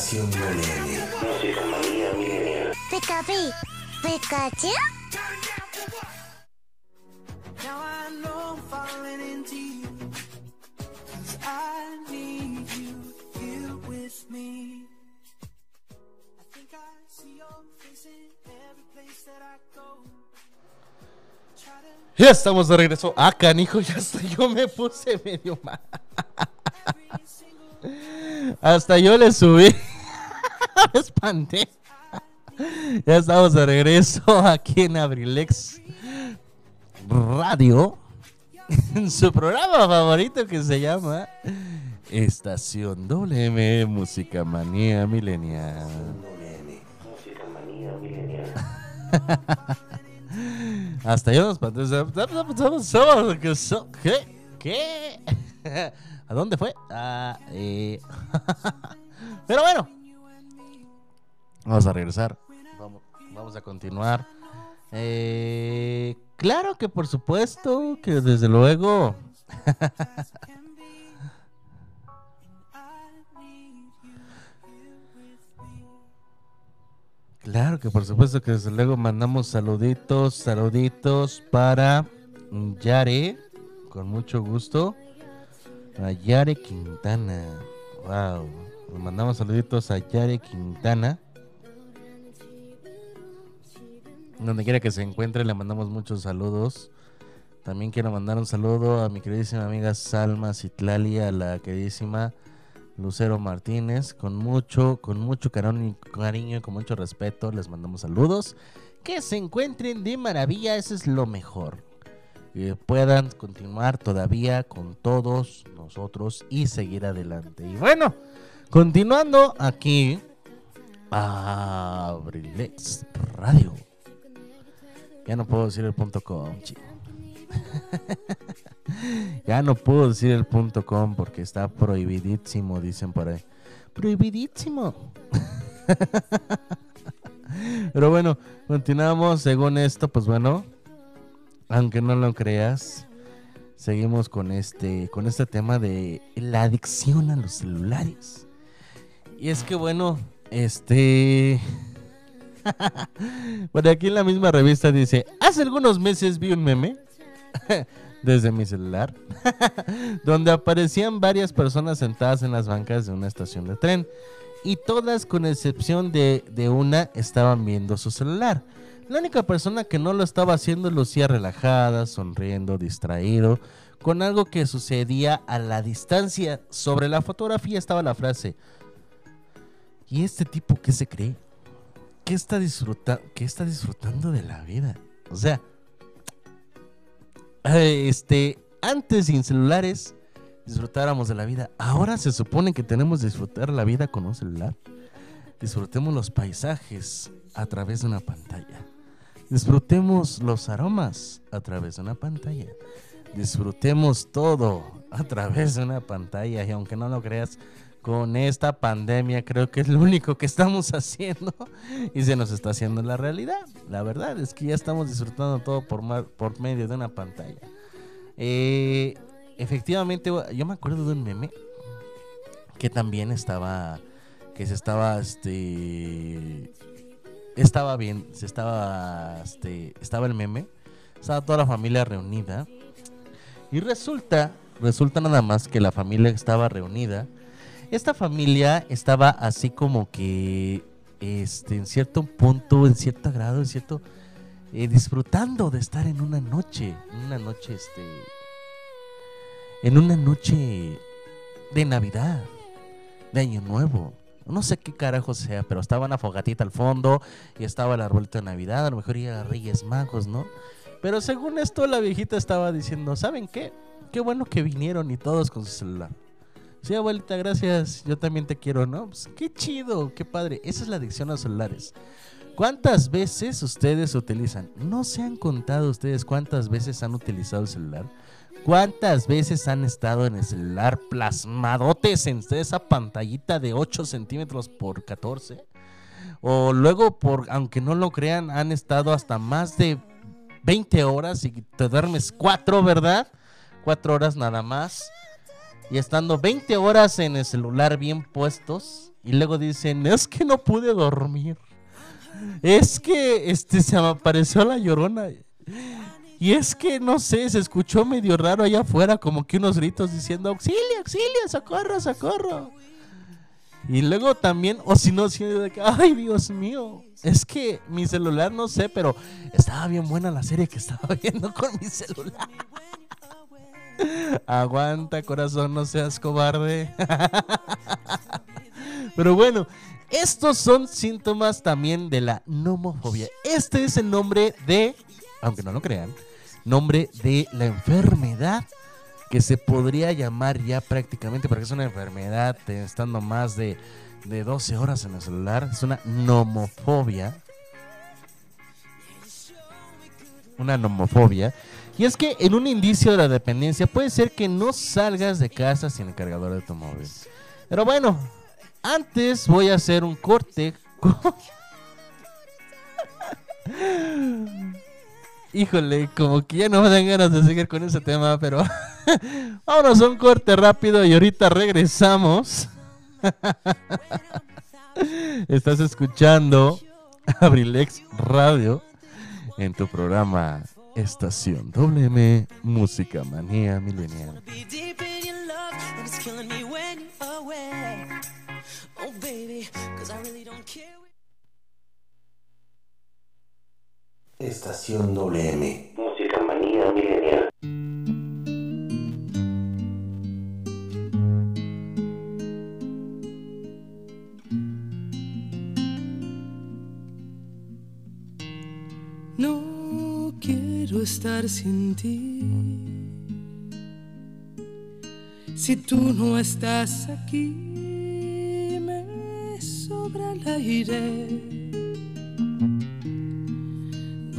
Estación Millennial. Música manía millennial.
Pikachu, Pikachu.
Now I know I'm falling into you. 'Cause I need you here with me. I think I see your face in every place that I go. Try to
Ya estamos de regreso. Ah, canijo, ya hasta yo me puse medio mal. Hasta yo le subí. Me espanté. Ya estamos de regreso aquí en Abrilex Radio. En su programa favorito que se llama Estación WM Música Manía Milenial.
Música manía millennial.
Hasta yo nos. ¿Qué? ¿Qué? ¿A dónde fue? Ah, eh. Pero bueno. Vamos a regresar. Vamos, a continuar. Eh, claro que por supuesto que desde luego. Claro que por supuesto que desde luego mandamos saluditos, saluditos para Yare, con mucho gusto. A Yare Quintana. Wow. Le mandamos saluditos a Yare Quintana. Donde quiera que se encuentre, le mandamos muchos saludos. También quiero mandar un saludo a mi queridísima amiga Salma Citlali, a la queridísima Lucero Martínez. Con mucho, con mucho cariño, y con mucho respeto, les mandamos saludos. Que se encuentren de maravilla, eso es lo mejor. Que puedan continuar todavía con todos nosotros y seguir adelante. Y bueno, continuando aquí, Abrilex Radio. Ya no puedo decir el punto com, chico. ya no puedo decir el punto com porque está prohibidísimo, dicen por ahí. Prohibidísimo. Pero bueno, continuamos. Según esto, pues bueno, aunque no lo creas, seguimos con este, con este tema de la adicción a los celulares. Y es que bueno, este. Bueno, aquí en la misma revista dice, hace algunos meses vi un meme desde mi celular donde aparecían varias personas sentadas en las bancas de una estación de tren y todas con excepción de, de una estaban viendo su celular. La única persona que no lo estaba haciendo lucía relajada, sonriendo, distraído, con algo que sucedía a la distancia. Sobre la fotografía estaba la frase, ¿y este tipo qué se cree? ¿Qué está, qué está disfrutando de la vida? O sea, eh, este, antes sin celulares disfrutáramos de la vida. Ahora se supone que tenemos que disfrutar la vida con un celular. Disfrutemos los paisajes a través de una pantalla. Disfrutemos los aromas a través de una pantalla. Disfrutemos todo a través de una pantalla. Y aunque no lo creas, con esta pandemia creo que es lo único que estamos haciendo y se nos está haciendo la realidad. La verdad es que ya estamos disfrutando todo por, por medio de una pantalla. Eh, efectivamente, yo me acuerdo de un meme que también estaba, que se estaba, este, estaba bien, se estaba, este, estaba el meme, estaba toda la familia reunida y resulta, resulta nada más que la familia estaba reunida. Esta familia estaba así como que, este, en cierto punto, en cierto grado, en cierto, eh, disfrutando de estar en una noche, en una noche, este, en una noche de Navidad, de Año Nuevo. No sé qué carajo sea, pero estaba una fogatita al fondo y estaba el arbolito de Navidad, a lo mejor iba Reyes Magos, ¿no? Pero según esto, la viejita estaba diciendo, ¿saben qué? Qué bueno que vinieron y todos con su celular. Sí, abuelita, gracias. Yo también te quiero, ¿no? Pues, qué chido, qué padre. Esa es la adicción a los celulares. ¿Cuántas veces ustedes utilizan? No se han contado ustedes cuántas veces han utilizado el celular. ¿Cuántas veces han estado en el celular plasmadotes en esa pantallita de 8 centímetros por 14? O luego, por, aunque no lo crean, han estado hasta más de 20 horas y te duermes 4, ¿verdad? 4 horas nada más. Y estando 20 horas en el celular bien puestos. Y luego dicen, es que no pude dormir. Es que este se me apareció la llorona. Y es que no sé, se escuchó medio raro allá afuera, como que unos gritos diciendo auxilio, auxilio, socorro, socorro. Y luego también, o si no, si de que, ay Dios mío, es que mi celular no sé, pero estaba bien buena la serie que estaba viendo con mi celular. Aguanta, corazón, no seas cobarde. Pero bueno, estos son síntomas también de la nomofobia. Este es el nombre de, aunque no lo crean, nombre de la enfermedad que se podría llamar ya prácticamente, porque es una enfermedad estando más de, de 12 horas en el celular, es una nomofobia. Una nomofobia. Y es que en un indicio de la dependencia puede ser que no salgas de casa sin el cargador de tu móvil. Pero bueno, antes voy a hacer un corte. con- Híjole, como que ya no me dan ganas de seguir con ese tema, pero vámonos a un corte rápido y ahorita regresamos. Estás escuchando Abrilex Radio en tu programa Estación WM Música Manía Milenial.
Estación WM. Música manía milenial.
No quiero estar sin ti. Si tú no estás aquí, me sobra el aire.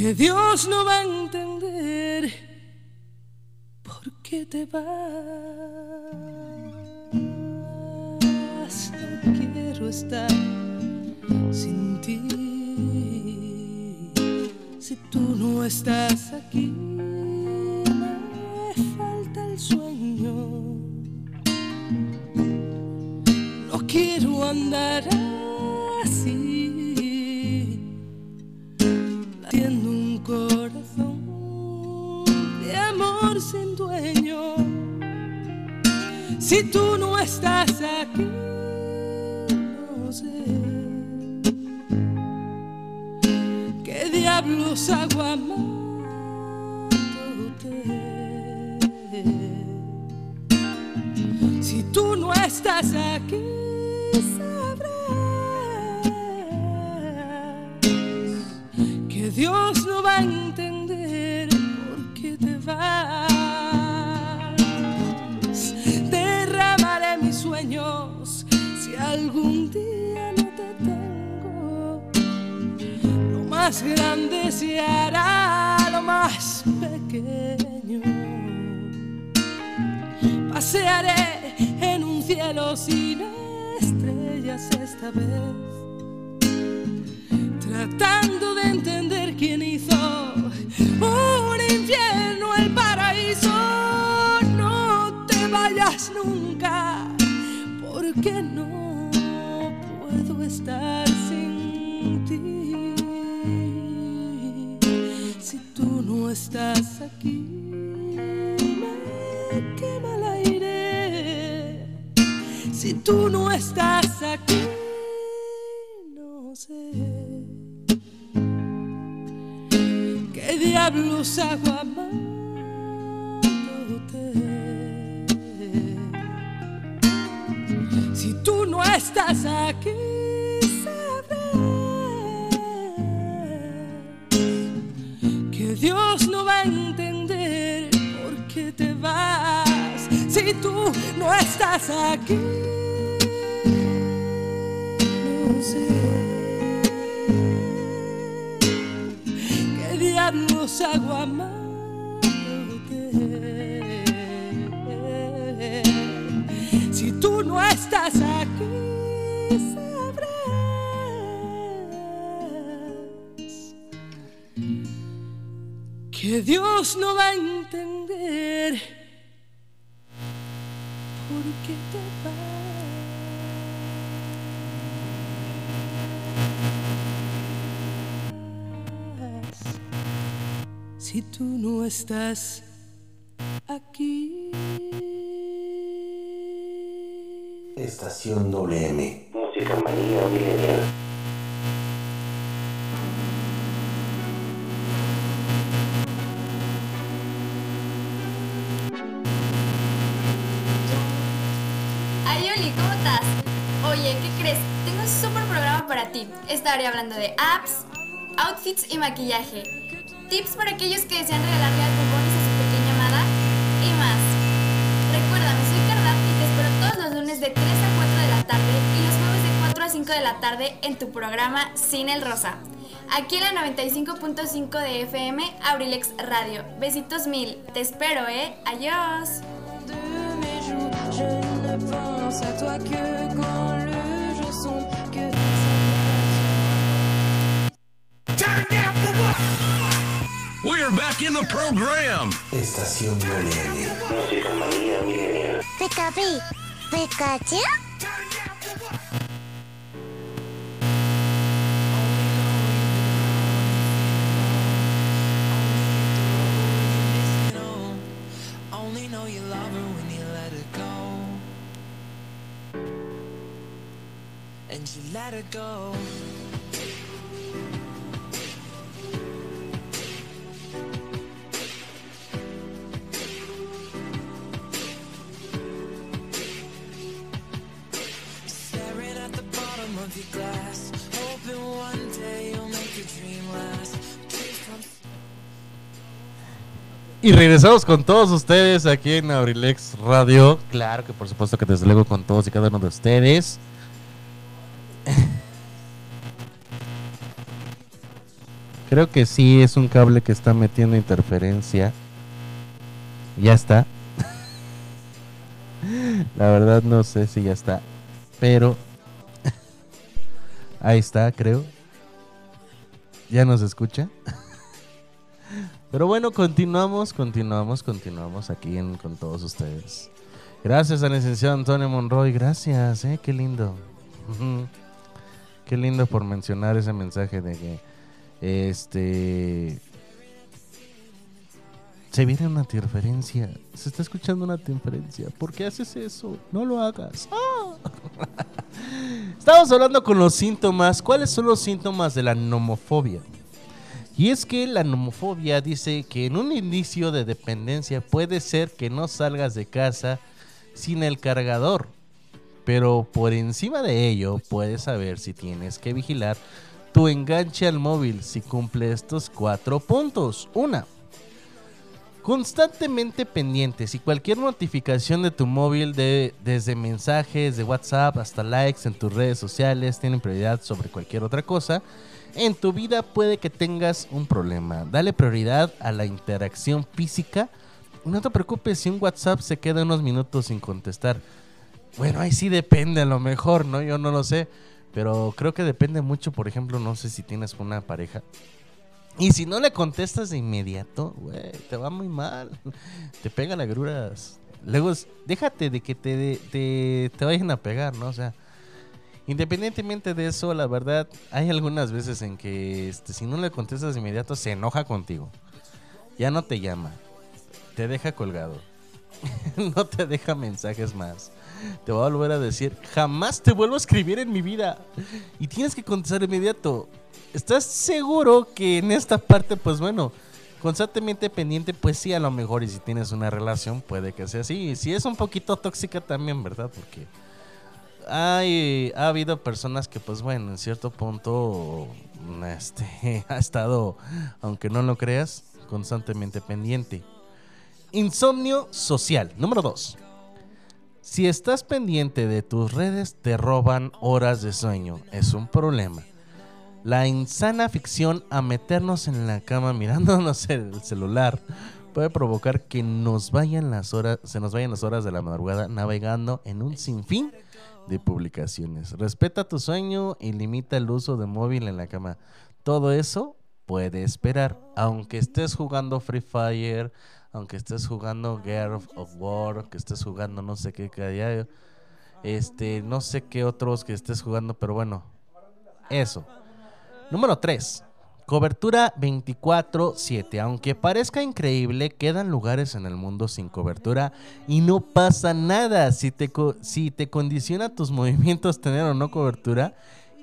que Dios no va a entender por qué te vas. No quiero estar sin ti. Si tú no estás aquí, falta el sueño. No quiero andar así, dueño. Si tú no estás aquí, no sé qué diablos hago amándote. Si tú no estás aquí, sabrás que Dios no va a entender si algún día no te tengo. Lo más grande se hará lo más pequeño. Pasearé en un cielo sin estrellas esta vez, tratando de entender quién hizo un infierno el paraíso. No te vayas nunca, porque no puedo estar sin ti. Si tú no estás aquí, me quema el aire. Si tú no estás aquí, no sé diablos hago amándote? Si tú no estás aquí, sabrás que Dios no va a entender por qué te vas. Si tú no estás aquí, no sé qué diablos hago amándote. No estás aquí, sabrás que Dios no va a entender por qué te vas. Si tú no estás aquí.
Estación WM. Música manía milenial.
Ay, Oli, ¿cómo estás? Oye, ¿qué crees? Tengo un súper programa para ti. Estaré hablando de apps, outfits y maquillaje. Tips para aquellos que desean regalarle algo tarde y los jueves de 4 a 5 de la tarde en tu programa Sin el Rosa. Aquí en la 95.5 de FM, Abrilex Radio. Besitos mil. Te espero, ¿eh? Adiós.
We're back in the program.
Estación WM. Música manía.
Pikapi, Pikachu.
And you let her go.
Y regresamos con todos ustedes aquí en Abrilex Radio. Claro que por supuesto que desde luego con todos y cada uno de ustedes. Creo que sí es un cable que está metiendo interferencia. Ya está. La verdad no sé si ya está. Pero ahí está, creo. ¿Ya nos escucha? Pero bueno, continuamos, continuamos, continuamos aquí en- con todos ustedes. Gracias al licenciado Antonio Monroy, gracias, eh, qué lindo. Qué lindo por mencionar ese mensaje de que este se viene una interferencia, se está escuchando una interferencia. ¿Por qué haces eso? No lo hagas. Estamos hablando con los síntomas. ¿Cuáles son los síntomas de la nomofobia? Y es que la nomofobia dice que en un inicio de dependencia puede ser que no salgas de casa sin el cargador. Pero por encima de ello puedes saber si tienes que vigilar tu enganche al móvil si cumple estos cuatro puntos. Una, constantemente pendientes y cualquier notificación de tu móvil de, desde mensajes de WhatsApp hasta likes en tus redes sociales tienen prioridad sobre cualquier otra cosa, en tu vida puede que tengas un problema. Dale prioridad a la interacción física. No te preocupes si un WhatsApp se queda unos minutos sin contestar. Bueno, ahí sí depende a lo mejor, ¿no? Yo no lo sé. Pero creo que depende mucho, por ejemplo, no sé si tienes una pareja. Y si no le contestas de inmediato, güey, te va muy mal. Te pegan agruras. Luego, es- déjate de que te, te, te vayan a pegar, ¿no? O sea, independientemente de eso, la verdad, hay algunas veces en que este, si no le contestas inmediato, se enoja contigo. Ya no te llama. Te deja colgado. no te deja mensajes más. Te va a volver a decir, jamás te vuelvo a escribir en mi vida. Y tienes que contestar inmediato. ¿Estás seguro que en esta parte, pues bueno, Constantemente pendiente, pues sí, a lo mejor, y si tienes una relación, puede que sea así. Y si es un poquito tóxica también, ¿verdad? Porque hay, ha habido personas que, pues bueno, en cierto punto, este, ha estado, aunque no lo creas, constantemente pendiente. Insomnio social. Número 2. Si estás pendiente de tus redes, te roban horas de sueño. Es un problema. La insana ficción a meternos en la cama mirándonos el celular puede provocar que nos vayan las horas, se nos vayan las horas de la madrugada navegando en un sinfín de publicaciones. Respeta tu sueño y limita el uso de móvil en la cama. Todo eso puede esperar, aunque estés jugando Free Fire, aunque estés jugando Gear of, War, que estés jugando no sé qué este, no sé qué otros que estés jugando, pero bueno, eso. Número 3. Cobertura 24/7. Aunque parezca increíble, quedan lugares en el mundo sin cobertura y no pasa nada si te, si te condiciona tus movimientos tener o no cobertura.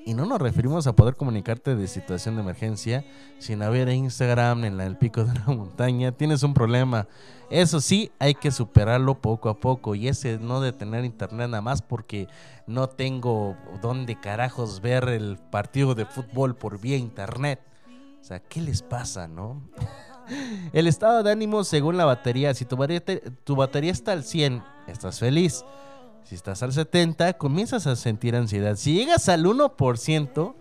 Y no nos referimos a poder comunicarte de situación de emergencia sin haber Instagram en el pico de la montaña. Tienes un problema. Eso sí, hay que superarlo poco a poco. Y ese no de tener internet nada más porque no tengo dónde carajos ver el partido de fútbol por vía internet. Sea, ¿qué les pasa, no? El estado de ánimo según la batería. Si tu batería, te- tu batería está al 100, estás feliz. Si estás al 70, comienzas a sentir ansiedad. Si llegas al 1%,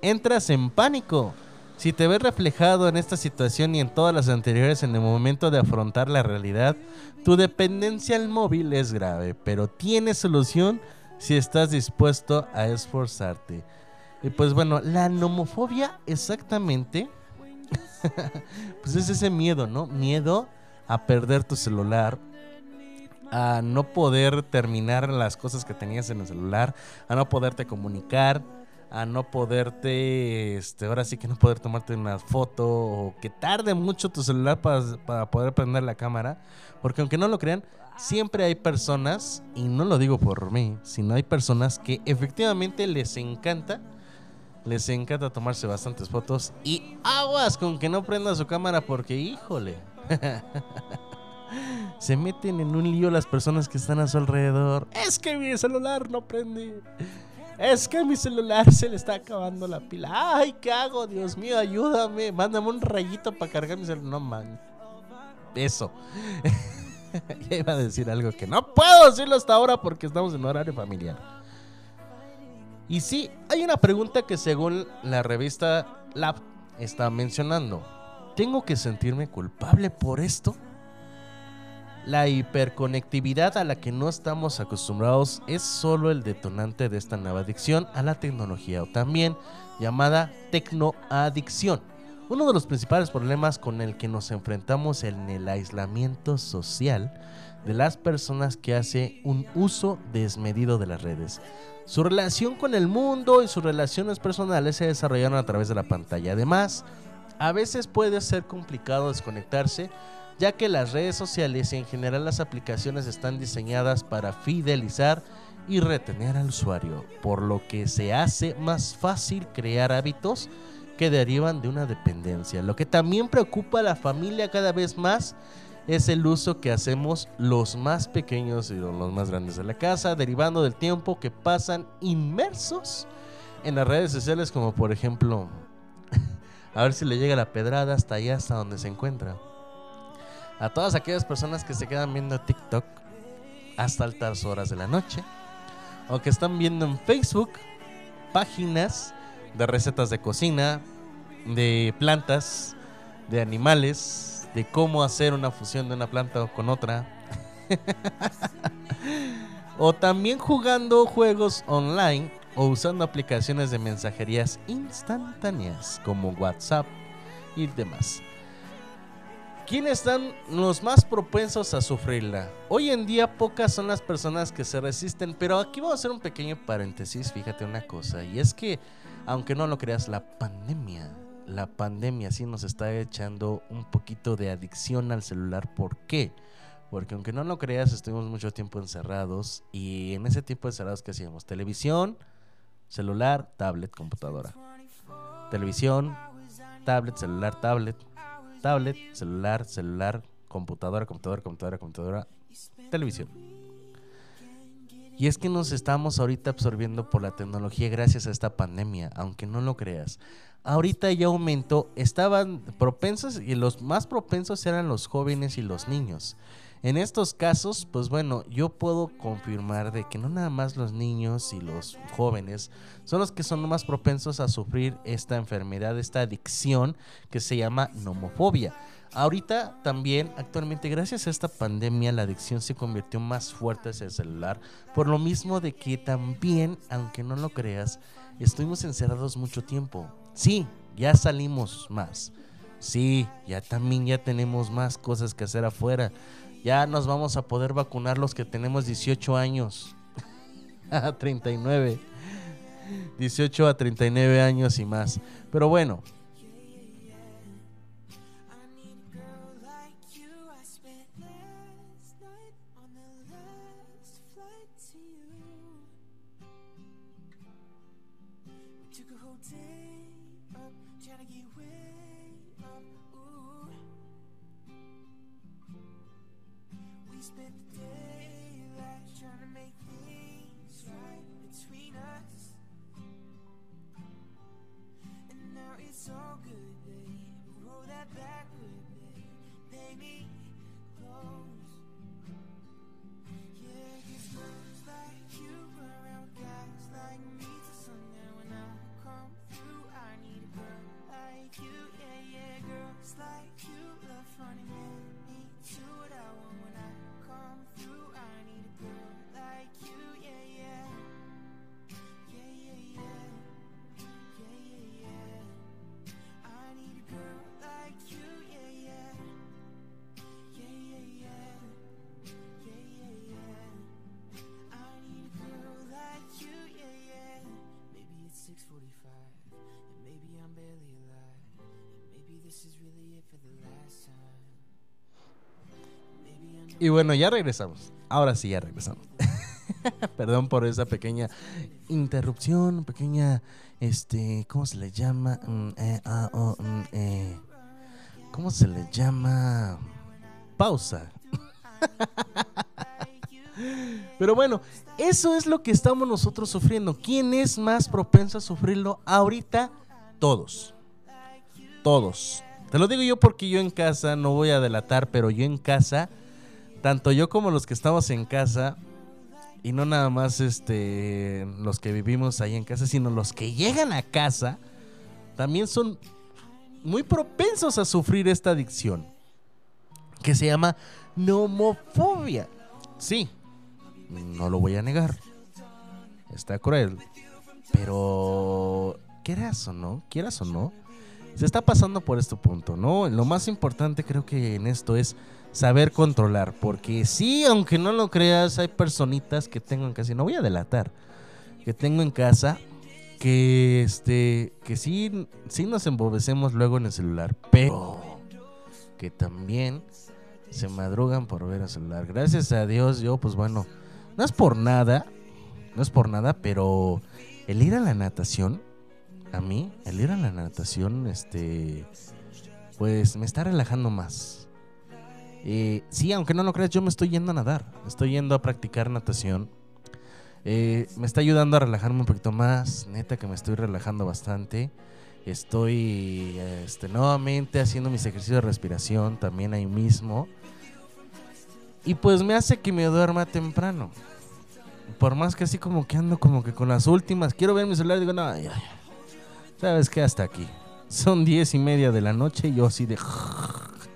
entras en pánico. Si te ves reflejado en esta situación y en todas las anteriores en el momento de afrontar la realidad, tu dependencia al móvil es grave, pero tiene solución si estás dispuesto a esforzarte. Y pues bueno, la nomofobia exactamente, pues es ese miedo, ¿no? Miedo a perder tu celular, a no poder terminar las cosas que tenías en el celular, a no poderte comunicar, a no poderte, este, ahora sí que no poder tomarte una foto o que tarde mucho tu celular para, para poder prender la cámara, porque aunque no lo crean, siempre hay personas, y no lo digo por mí, sino hay personas que efectivamente les encanta, les encanta tomarse bastantes fotos y aguas con que no prenda su cámara porque, híjole. Se meten en un lío las personas que están a su alrededor. Es que mi celular no prende. Es que mi celular se le está acabando la pila. Ay, ¿qué hago? Dios mío, ayúdame. Mándame un rayito para cargar mi celular. No, man. Eso. ya iba a decir algo que no puedo decirlo hasta ahora porque estamos en horario familiar. Y sí, hay una pregunta que según la revista Lab está mencionando. ¿Tengo que sentirme culpable por esto? La hiperconectividad a la que no estamos acostumbrados es solo el detonante de esta nueva adicción a la tecnología o también llamada tecnoadicción. Uno de los principales problemas con el que nos enfrentamos en el aislamiento social de las personas que hace un uso desmedido de las redes. Su relación con el mundo y sus relaciones personales se desarrollaron a través de la pantalla. Además, a veces puede ser complicado desconectarse ya que las redes sociales y en general las aplicaciones están diseñadas para fidelizar y retener al usuario, por lo que se hace más fácil crear hábitos que derivan de una dependencia. Lo que también preocupa a la familia cada vez más es el uso que hacemos los más pequeños y los más grandes de la casa, derivando del tiempo que pasan inmersos en las redes sociales, como por ejemplo, a ver si le llega la pedrada hasta allá, hasta donde se encuentra. A todas aquellas personas que se quedan viendo TikTok hasta altas horas de la noche, o que están viendo en Facebook páginas de recetas de cocina, de plantas, de animales, de cómo hacer una fusión de una planta con otra. o también jugando juegos online o usando aplicaciones de mensajerías instantáneas como WhatsApp y demás. ¿Quiénes están los más propensos a sufrirla? Hoy en día pocas son las personas que se resisten, pero aquí vamos a hacer un pequeño paréntesis, fíjate una cosa, y es que, aunque no lo creas, la pandemia, la pandemia sí nos está echando un poquito de adicción al celular. ¿Por qué? Porque aunque no lo creas, estuvimos mucho tiempo encerrados y en ese tiempo encerrados, ¿qué hacíamos? Televisión, celular, tablet, computadora. Televisión, tablet, celular, tablet. tablet, celular, celular, computadora, computadora, computadora, computadora, televisión. Y es que nos estamos ahorita absorbiendo por la tecnología gracias a esta pandemia, aunque no lo creas. Ahorita ya aumentó, estaban propensos y los más propensos eran los jóvenes y los niños. En estos casos, pues bueno, yo puedo confirmar de que no nada más los niños y los jóvenes son los que son más propensos a sufrir esta enfermedad, esta adicción que se llama nomofobia. Ahorita también, actualmente, gracias a esta pandemia, la adicción se convirtió más fuerte hacia el celular. Por lo mismo de que también, aunque no lo creas, estuvimos encerrados mucho tiempo. Sí, ya salimos más. Sí, ya también ya tenemos más cosas que hacer afuera. Ya nos vamos a poder vacunar los que tenemos 18 años. A 39. 18 a 39 años y más. Pero bueno, bueno, ya regresamos. Ahora sí, ya regresamos. Perdón por esa pequeña interrupción, pequeña, este, ¿cómo se le llama? Mm, eh, ah, oh, mm, eh, ¿Cómo se le llama? Pausa. Pero bueno, eso es lo que estamos nosotros sufriendo. ¿Quién es más propenso a sufrirlo? Ahorita, todos. Todos. Te lo digo yo porque yo en casa, no voy a delatar, pero yo en casa, tanto yo como los que estamos en casa, y no nada más este los que vivimos ahí en casa, sino los que llegan a casa, también son muy propensos a sufrir esta adicción, que se llama nomofobia. Sí, no lo voy a negar. Está cruel. Pero, quieras o no, quieras o no, se está pasando por este punto, ¿no? Lo más importante creo que en esto es saber controlar. Porque sí, aunque no lo creas, hay personitas que tengo en casa, y no voy a delatar, que tengo en casa, que este, que sí, sí nos embobecemos luego en el celular, pero que también se madrugan por ver el celular. Gracias a Dios, yo, pues bueno, no es por nada, no es por nada, pero el ir a la natación, a mí, el ir a la natación, este, pues me está relajando más. Eh, sí, aunque no lo creas, yo me estoy yendo a nadar, estoy yendo a practicar natación. Eh, me está ayudando a relajarme un poquito más, neta que me estoy relajando bastante. Estoy este, nuevamente haciendo mis ejercicios de respiración también ahí mismo. Y pues me hace que me duerma temprano. Por más que así como que ando como que con las últimas. Quiero ver mi celular y digo, no, ya, ya. ¿Sabes qué? Hasta aquí. Son diez y media de la noche y yo así de...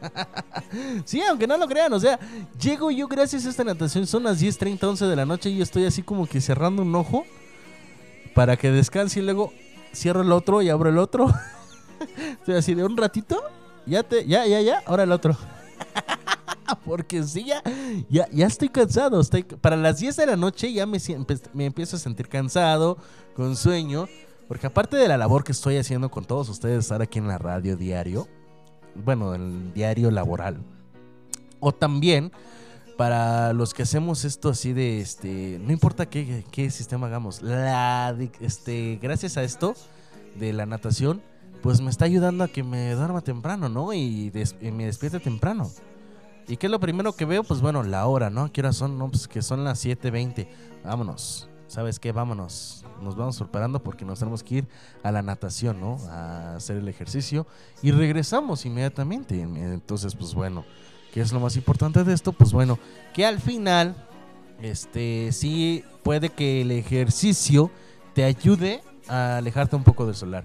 sí, aunque no lo crean, o sea, llego yo gracias a esta natación, son las 10.30, 11 de la noche y yo estoy así como que cerrando un ojo para que descanse y luego cierro el otro y abro el otro. estoy así de un ratito, ya te, ya, ya, ya, ahora el otro. Porque sí, ya, ya, ya estoy cansado. Estoy, para las 10 de la noche ya me, empe- me empiezo a sentir cansado, con sueño. Porque aparte de la labor que estoy haciendo con todos ustedes, estar aquí en la radio diario, bueno, el diario laboral, o también para los que hacemos esto así de, este, no importa qué, qué sistema hagamos, la, este, gracias a esto de la natación, pues me está ayudando a que me duerma temprano, ¿no? Y, des- y me despierte temprano. ¿Y qué es lo primero que veo? Pues bueno, la hora, ¿no? ¿Qué horas son? No, pues que son las 7.20. Vámonos. ¿Sabes qué? Vámonos. Nos vamos preparando porque nos tenemos que ir a la natación, ¿no? A hacer el ejercicio. Y regresamos inmediatamente. Entonces, pues bueno, ¿qué es lo más importante de esto? Pues bueno, que al final, este, sí puede que el ejercicio te ayude a alejarte un poco del celular.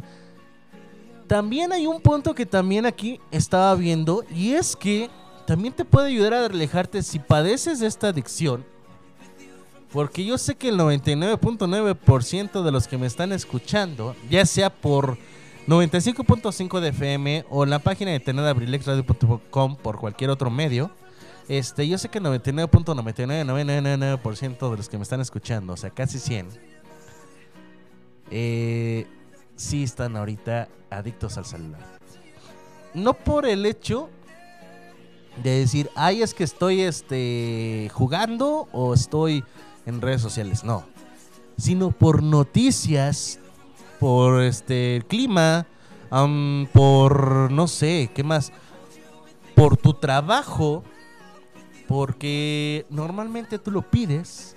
También hay un punto que también aquí estaba viendo y es que también te puede ayudar a alejarte si padeces de esta adicción. Porque yo sé que el 99.9% de los que me están escuchando, ya sea por 95.5 de FM o en la página de internet abrilexradio.com por cualquier otro medio, este, yo sé que el 99.99999% de los que me están escuchando, o sea, casi 100, eh, sí están ahorita adictos al celular. No por el hecho de decir, ay, es que estoy este, jugando o estoy en redes sociales, no. Sino por noticias, por este el clima, por no sé, ¿qué más? Por tu trabajo, porque normalmente tú lo pides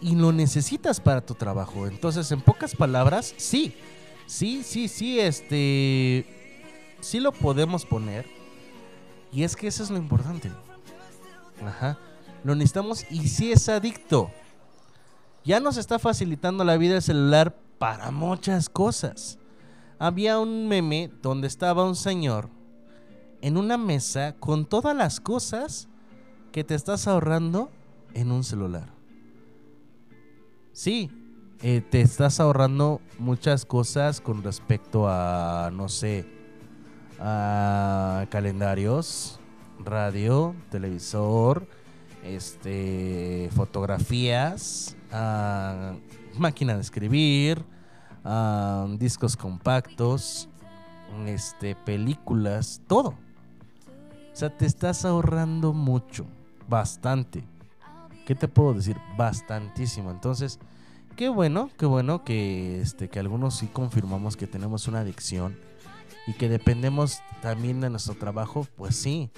y lo necesitas para tu trabajo. Entonces, en pocas palabras, sí, sí, sí, sí, este, sí lo podemos poner. Y es que eso es lo importante. Ajá. Lo necesitamos y sí es adicto. Ya nos está facilitando la vida el celular para muchas cosas. Había un meme donde estaba un señor en una mesa con todas las cosas que te estás ahorrando en un celular. Sí, eh, te estás ahorrando muchas cosas con respecto a, no sé, a calendarios, radio, televisor, este, fotografías, a máquina de escribir, a discos compactos, este, películas, todo. O sea, te estás ahorrando mucho, bastante. ¿Qué te puedo decir? Bastantísimo. Entonces, qué bueno, qué bueno que, este, que algunos sí confirmamos que tenemos una adicción y que dependemos también de nuestro trabajo, pues sí.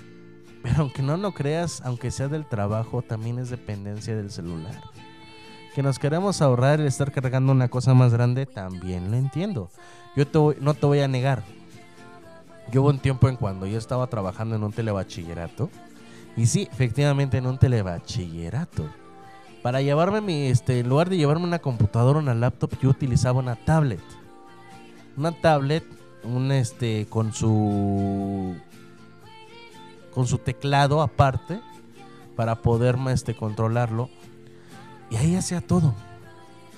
Pero aunque no lo creas, aunque sea del trabajo, también es dependencia del celular. Que nos queremos ahorrar el estar cargando una cosa más grande, también lo entiendo. Yo te voy- no te voy a negar. Yo hubo un tiempo en cuando yo estaba trabajando en un telebachillerato. Y sí, efectivamente en un telebachillerato. Para llevarme mi, este, en lugar de llevarme una computadora o una laptop, yo utilizaba una tablet. Una tablet, un este, con su con su teclado aparte para poder este, controlarlo. Y ahí hacía todo.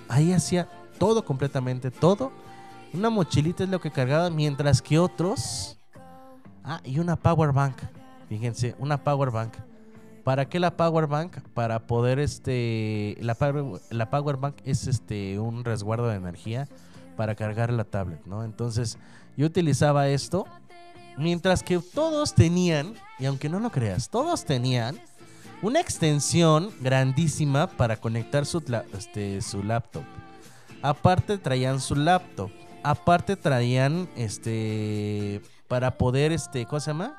Ahí hacía todo completamente, todo. Una mochilita es lo que cargaba, mientras que otros... Ah, y una power bank. Fíjense, una power bank. ¿Para qué la power bank? Para poder este la power, la power bank es este un resguardo de energía para cargar la tablet, ¿no? Entonces, yo utilizaba esto mientras que todos tenían, y aunque no lo creas, todos tenían una extensión grandísima para conectar su, este, su laptop. Aparte traían su laptop. Aparte traían este para poder este, ¿cómo se llama?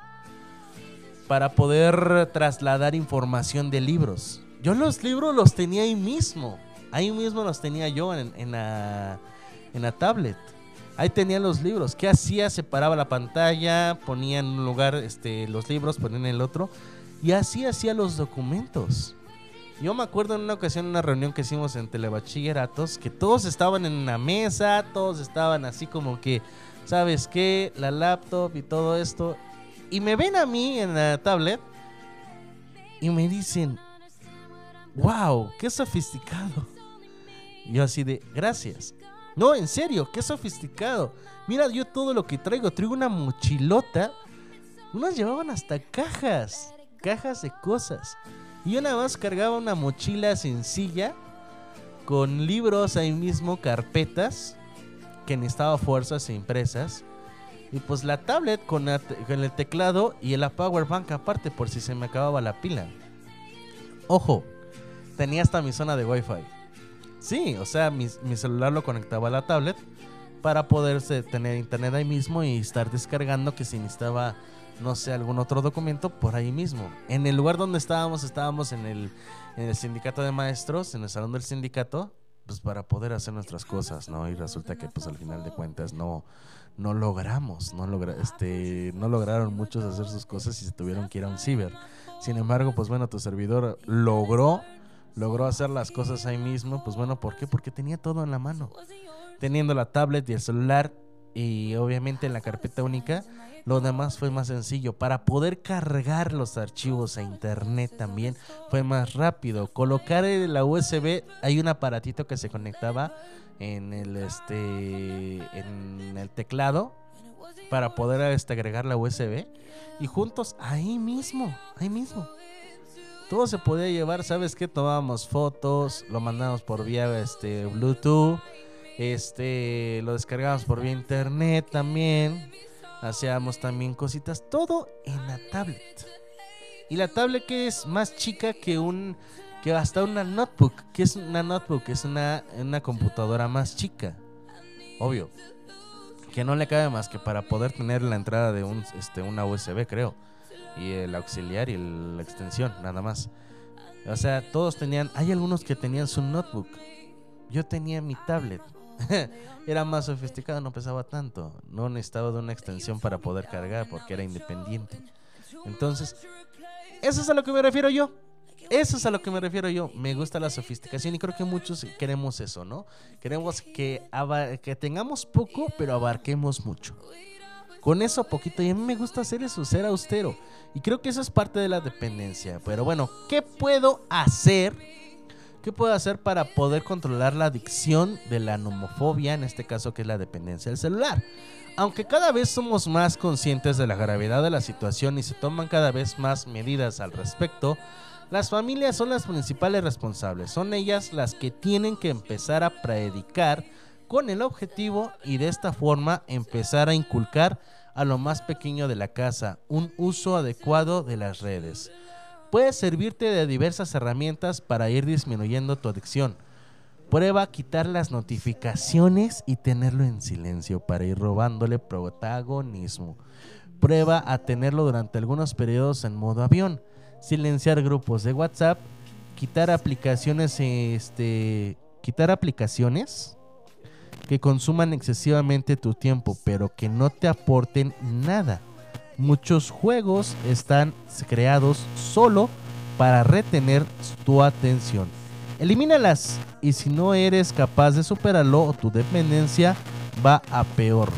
Para poder trasladar información de libros. Yo los libros los tenía ahí mismo. Ahí mismo los tenía yo en, en la, en la tablet. Ahí tenía los libros. ¿Qué hacía? Separaba la pantalla, ponía en un lugar este, los libros, ponía en el otro. Y así hacía los documentos. Yo me acuerdo en una ocasión, una reunión que hicimos en Telebachilleratos, que todos estaban en una mesa, todos estaban así como que, ¿sabes qué? La laptop y todo esto. Y me ven a mí en la tablet y me dicen, wow, qué sofisticado. Yo así de, gracias. No, en serio, qué sofisticado. Mira, yo todo lo que traigo, traigo una mochilota. Unos llevaban hasta cajas, cajas de cosas. Y yo nada más cargaba una mochila sencilla con libros ahí mismo, carpetas que necesitaba fuerzas e impresas. Y pues la tablet con, el teclado y la power bank aparte por si se me acababa la pila. Ojo, tenía hasta mi zona de wifi. Sí, o sea, mi, celular lo conectaba a la tablet para poderse tener internet ahí mismo y estar descargando que si necesitaba, no sé, algún otro documento por ahí mismo. En el lugar donde estábamos, estábamos en el, en el sindicato de maestros, en el salón del sindicato, pues para poder hacer nuestras cosas, ¿no? Y resulta que pues al final de cuentas no, no logramos, no, logra, este, no lograron muchos hacer sus cosas y se tuvieron que ir a un ciber. Sin embargo, pues bueno, tu servidor logró, logró hacer las cosas ahí mismo, pues bueno, ¿por qué? Porque tenía todo en la mano. Teniendo la tablet y el celular y obviamente en la carpeta única, lo demás fue más sencillo. Para poder cargar los archivos a internet también fue más rápido. Colocar la USB, hay un aparatito que se conectaba en el este en el teclado para poder este, agregar la USB y juntos ahí mismo, ahí mismo. Todo se podía llevar, ¿sabes qué? Tomábamos fotos, lo mandamos por vía este Bluetooth, este lo descargábamos por vía internet también. Hacíamos también cositas, todo en la tablet. Y la tablet que es más chica que un que hasta una notebook, que es una notebook, es una, una computadora más chica. Obvio. Que no le cabe más que para poder tener la entrada de un, este, una USB, creo. Y el auxiliar y el- la extensión, nada más. O sea, todos tenían, hay algunos que tenían su notebook. Yo tenía mi tablet. era más sofisticado, no pesaba tanto. No necesitaba de una extensión para poder cargar porque era independiente. Entonces, eso es a lo que me refiero yo. Eso es a lo que me refiero yo. Me gusta la sofisticación y creo que muchos queremos eso, ¿no? Queremos que, que tengamos poco, pero abarquemos mucho. Con eso poquito. Y a mí me gusta hacer eso, ser austero. Y creo que eso es parte de la dependencia. Pero bueno, ¿qué puedo hacer? ¿Qué puedo hacer para poder controlar la adicción de la nomofobia, en este caso que es la dependencia del celular? Aunque cada vez somos más conscientes de la gravedad de la situación y se toman cada vez más medidas al respecto, las familias son las principales responsables. Son ellas las que tienen que empezar a predicar con el objetivo y de esta forma empezar a inculcar a lo más pequeño de la casa un uso adecuado de las redes. Puede servirte de diversas herramientas para ir disminuyendo tu adicción. Prueba a quitar las notificaciones y tenerlo en silencio para ir robándole protagonismo. Prueba a tenerlo durante algunos periodos en modo avión. Silenciar grupos de WhatsApp. Quitar aplicaciones, este, quitar aplicaciones que consuman excesivamente tu tiempo, pero que no te aporten nada. Muchos juegos están creados solo para retener tu atención. Elimínalas y si no eres capaz de superarlo, tu dependencia va a peor.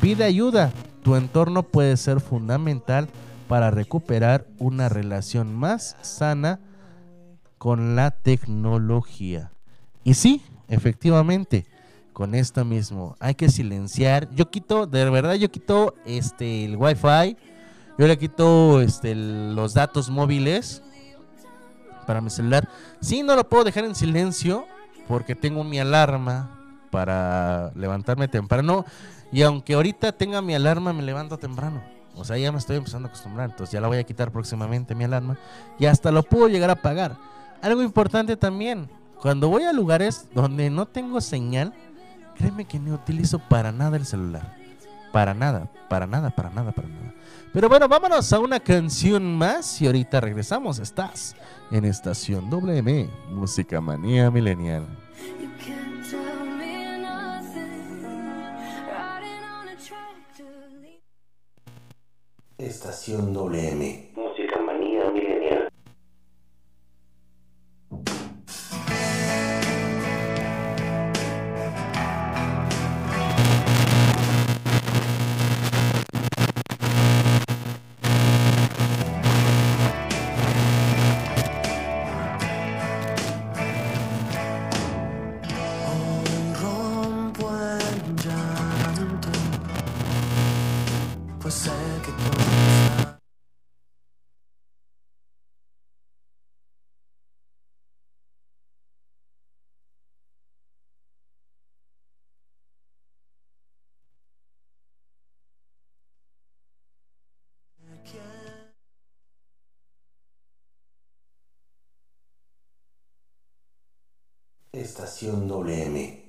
Pide ayuda. Tu entorno puede ser fundamental para recuperar una relación más sana con la tecnología. Y sí, efectivamente, con esto mismo, hay que silenciar. Yo quito, de verdad, yo quito este el wifi. Yo le quito este los datos móviles para mi celular. Sí, no lo puedo dejar en silencio porque tengo mi alarma para levantarme temprano. Y aunque ahorita tenga mi alarma, me levanto temprano. O sea, ya me estoy empezando a acostumbrar. Entonces ya la voy a quitar próximamente mi alarma. Y hasta lo puedo llegar a pagar. Algo importante también. Cuando voy a lugares donde no tengo señal, créeme que no utilizo para nada el celular. Para nada, para nada, para nada, para nada. Pero bueno, vámonos a una canción más y ahorita regresamos. Estás en Estación WM, Música Manía Milenial.
Estación WM. Estación WM.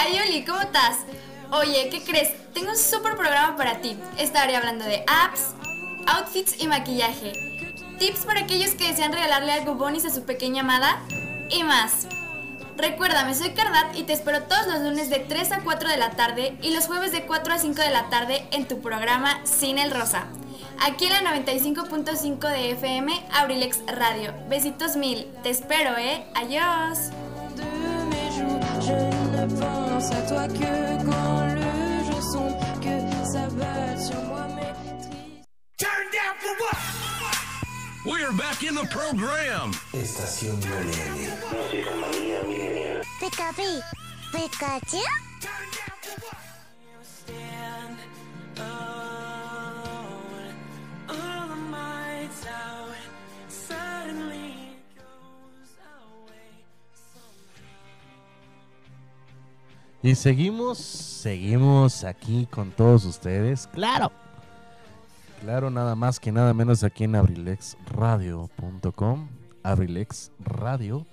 Ay, Oli, ¿cómo estás? Oye, ¿qué crees? Tengo un súper programa para ti. Estaré hablando de apps, outfits y maquillaje. Tips para aquellos que desean regalarle algo bonis a su pequeña amada y más. Recuérdame, soy Cardat y te espero todos los lunes de 3 a 4 de la tarde y los jueves de 4 a 5 de la tarde en tu programa Sin el Rosa. Aquí en la 95.5 de FM, Abrilex Radio. Besitos mil. Te espero, ¿eh? Adiós.
Toi que quand le jour sombre, que s'abattent sur moi mes
Turn down for what? We're back in the program.
Estación WM. Música manía milenial.
Pikapi, Pikachu.
stand alone.
Y seguimos, seguimos aquí con todos ustedes. Claro. Claro, nada más que nada menos aquí en abrilexradio.com. Abrilex Radio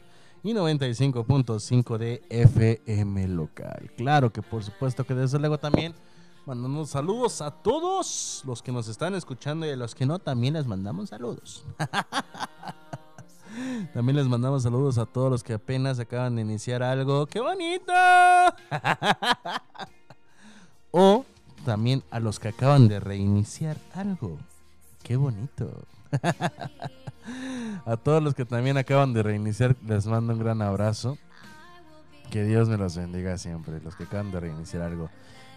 y 95.5 de FM local. Claro que por supuesto que desde luego también mandamos saludos a todos los que nos están escuchando y a los que no también les mandamos saludos. También les mandamos saludos a todos los que apenas acaban de iniciar algo. ¡Qué bonito! o también a los que acaban de reiniciar algo. ¡Qué bonito! a todos los que también acaban de reiniciar les mando un gran abrazo. Que Dios me los bendiga siempre, los que acaban de reiniciar algo.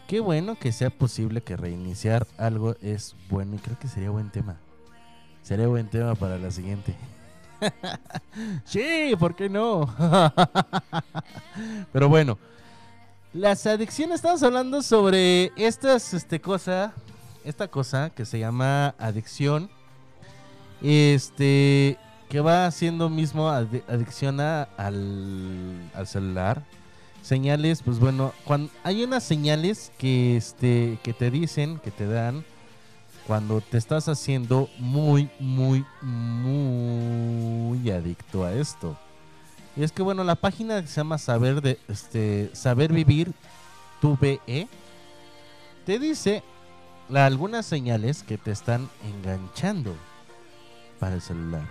Qué bueno que sea posible que reiniciar algo es bueno y creo que sería buen tema. Sería buen tema para la siguiente. sí, ¿por qué no? Pero bueno, las adicciones, estamos hablando sobre estas, este cosa, esta cosa que se llama adicción, este, que va haciendo mismo adi- adicción a- al, al celular. Señales, pues bueno, cuando hay unas señales que, este, que te dicen, que te dan, cuando te estás haciendo muy, muy, muy adicto a esto. Y es que bueno, la página que se llama Saber de este Saber Vivir BE te dice algunas señales que te están enganchando para el celular.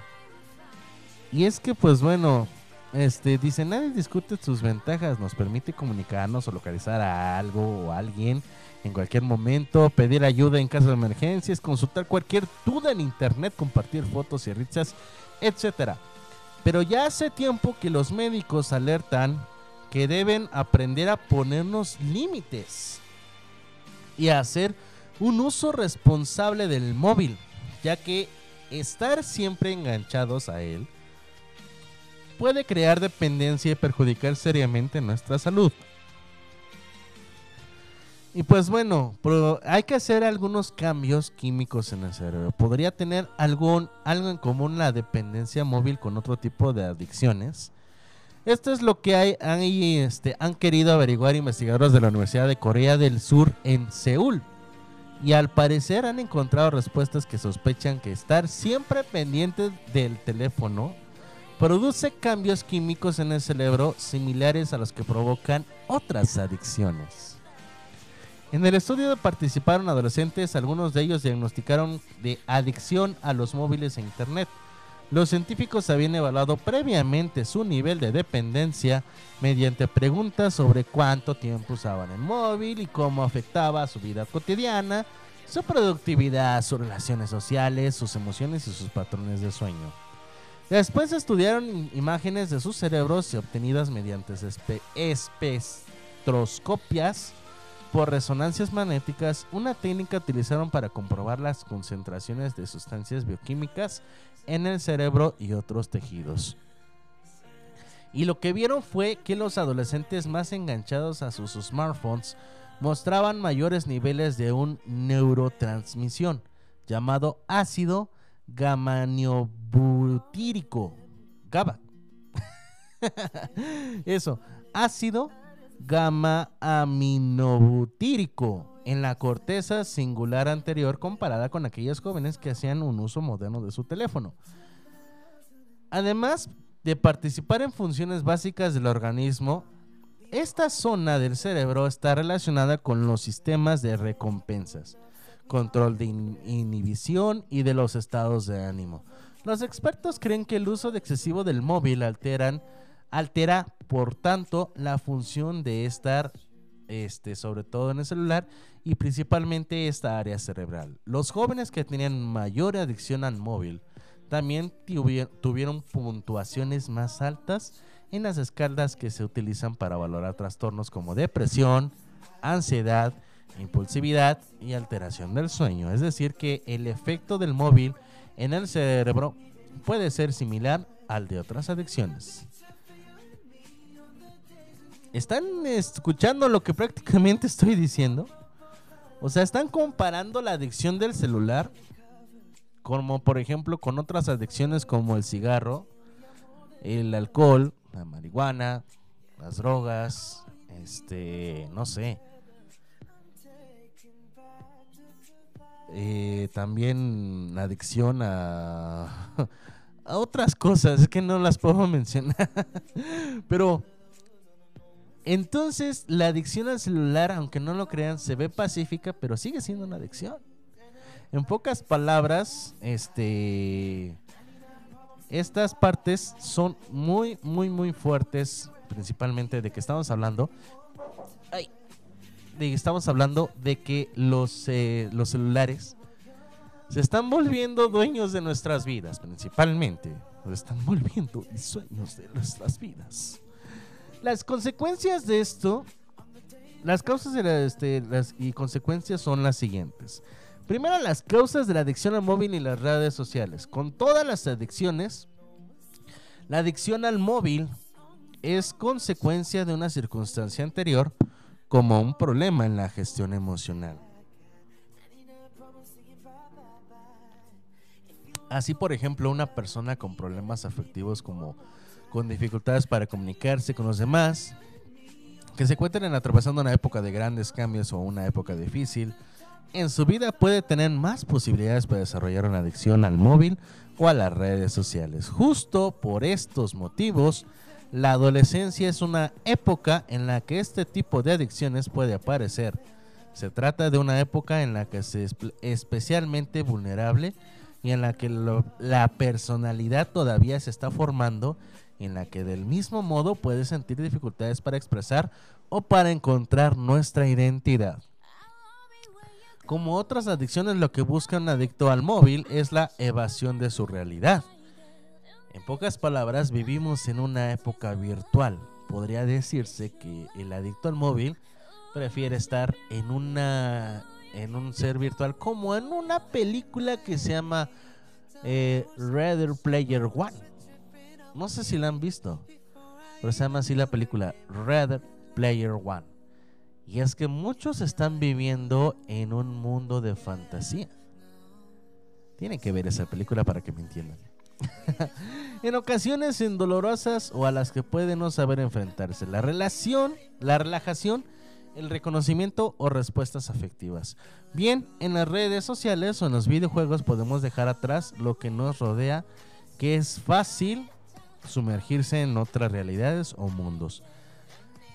Y es que pues bueno, este dice, nadie discute sus ventajas, nos permite comunicarnos o localizar a algo o a alguien en cualquier momento, pedir ayuda en caso de emergencias, consultar cualquier duda en internet, compartir fotos y risas, etcétera. Pero ya hace tiempo que los médicos alertan que deben aprender a ponernos límites y a hacer un uso responsable del móvil, ya que estar siempre enganchados a él puede crear dependencia y perjudicar seriamente nuestra salud. Y pues bueno, pero hay que hacer algunos cambios químicos en el cerebro. Podría tener algún, algo en común la dependencia móvil con otro tipo de adicciones. Esto es lo que hay, este, han querido averiguar investigadores de la Universidad de Corea del Sur en Seúl. Y al parecer han encontrado respuestas que sospechan que estar siempre pendiente del teléfono produce cambios químicos en el cerebro similares a los que provocan otras adicciones. En el estudio participaron adolescentes, algunos de ellos diagnosticaron de adicción a los móviles e internet. Los científicos habían evaluado previamente su nivel de dependencia mediante preguntas sobre cuánto tiempo usaban el móvil y cómo afectaba su vida cotidiana, su productividad, sus relaciones sociales, sus emociones y sus patrones de sueño. Después estudiaron imágenes de sus cerebros obtenidas mediante espe- espectroscopias por resonancias magnéticas, una técnica utilizaron para comprobar las concentraciones de sustancias bioquímicas en el cerebro y otros tejidos. Y lo que vieron fue que los adolescentes más enganchados a sus smartphones mostraban mayores niveles de un neurotransmisión llamado ácido gamma-butírico. GABA. Eso, ácido gamma-aminobutírico en la corteza singular anterior comparada con aquellos jóvenes que hacían un uso moderno de su teléfono. Además de participar en funciones básicas del organismo, esta zona del cerebro está relacionada con los sistemas de recompensas, control de in- inhibición y de los estados de ánimo. Los expertos creen que el uso de excesivo del móvil alteran, altera, por tanto, la función de estar, este, sobre todo en el celular y principalmente esta área cerebral. Los jóvenes que tenían mayor adicción al móvil también tuvi- tuvieron puntuaciones más altas en las escalas que se utilizan para valorar trastornos como depresión, ansiedad, impulsividad y alteración del sueño. Es decir, que el efecto del móvil en el cerebro puede ser similar al de otras adicciones. ¿Están escuchando lo que prácticamente estoy diciendo? O sea, están comparando la adicción del celular como por ejemplo con otras adicciones como el cigarro, el alcohol, la marihuana, las drogas, este, no sé. Eh, también adicción a, a otras cosas, es que no las puedo mencionar. Pero entonces la adicción al celular, aunque no lo crean, se ve pacífica, pero sigue siendo una adicción. En pocas palabras, este estas partes son muy, muy, muy fuertes, principalmente de que estamos hablando. Ay, de que estamos hablando de que los, eh, los celulares se están volviendo dueños de nuestras vidas, principalmente. Se están volviendo sueños de nuestras vidas. Las consecuencias de esto, las causas de este, las, y consecuencias son las siguientes. Primero, las causas de la adicción al móvil y las redes sociales. Con todas las adicciones, la adicción al móvil es consecuencia de una circunstancia anterior como un problema en la gestión emocional. Así, por ejemplo, una persona con problemas afectivos como con dificultades para comunicarse con los demás, que se encuentren atravesando una época de grandes cambios o una época difícil, en su vida puede tener más posibilidades para desarrollar una adicción al móvil o a las redes sociales. Justo por estos motivos, la adolescencia es una época en la que este tipo de adicciones puede aparecer. Se trata de una época en la que es especialmente vulnerable y en la que la personalidad todavía se está formando en la que del mismo modo puede sentir dificultades para expresar o para encontrar nuestra identidad. Como otras adicciones, lo que busca un adicto al móvil es la evasión de su realidad. En pocas palabras, vivimos en una época virtual. Podría decirse que el adicto al móvil prefiere estar en una en un ser virtual como en una película que se llama eh, Player One. No sé si la han visto, pero se llama así la película Ready Player One. Y es que muchos están viviendo en un mundo de fantasía. Tienen que ver esa película para que me entiendan. en ocasiones indolorosas o a las que pueden no saber enfrentarse. La relación, la relajación, el reconocimiento o respuestas afectivas. Bien, en las redes sociales o en los videojuegos podemos dejar atrás lo que nos rodea, que es fácil sumergirse en otras realidades o mundos.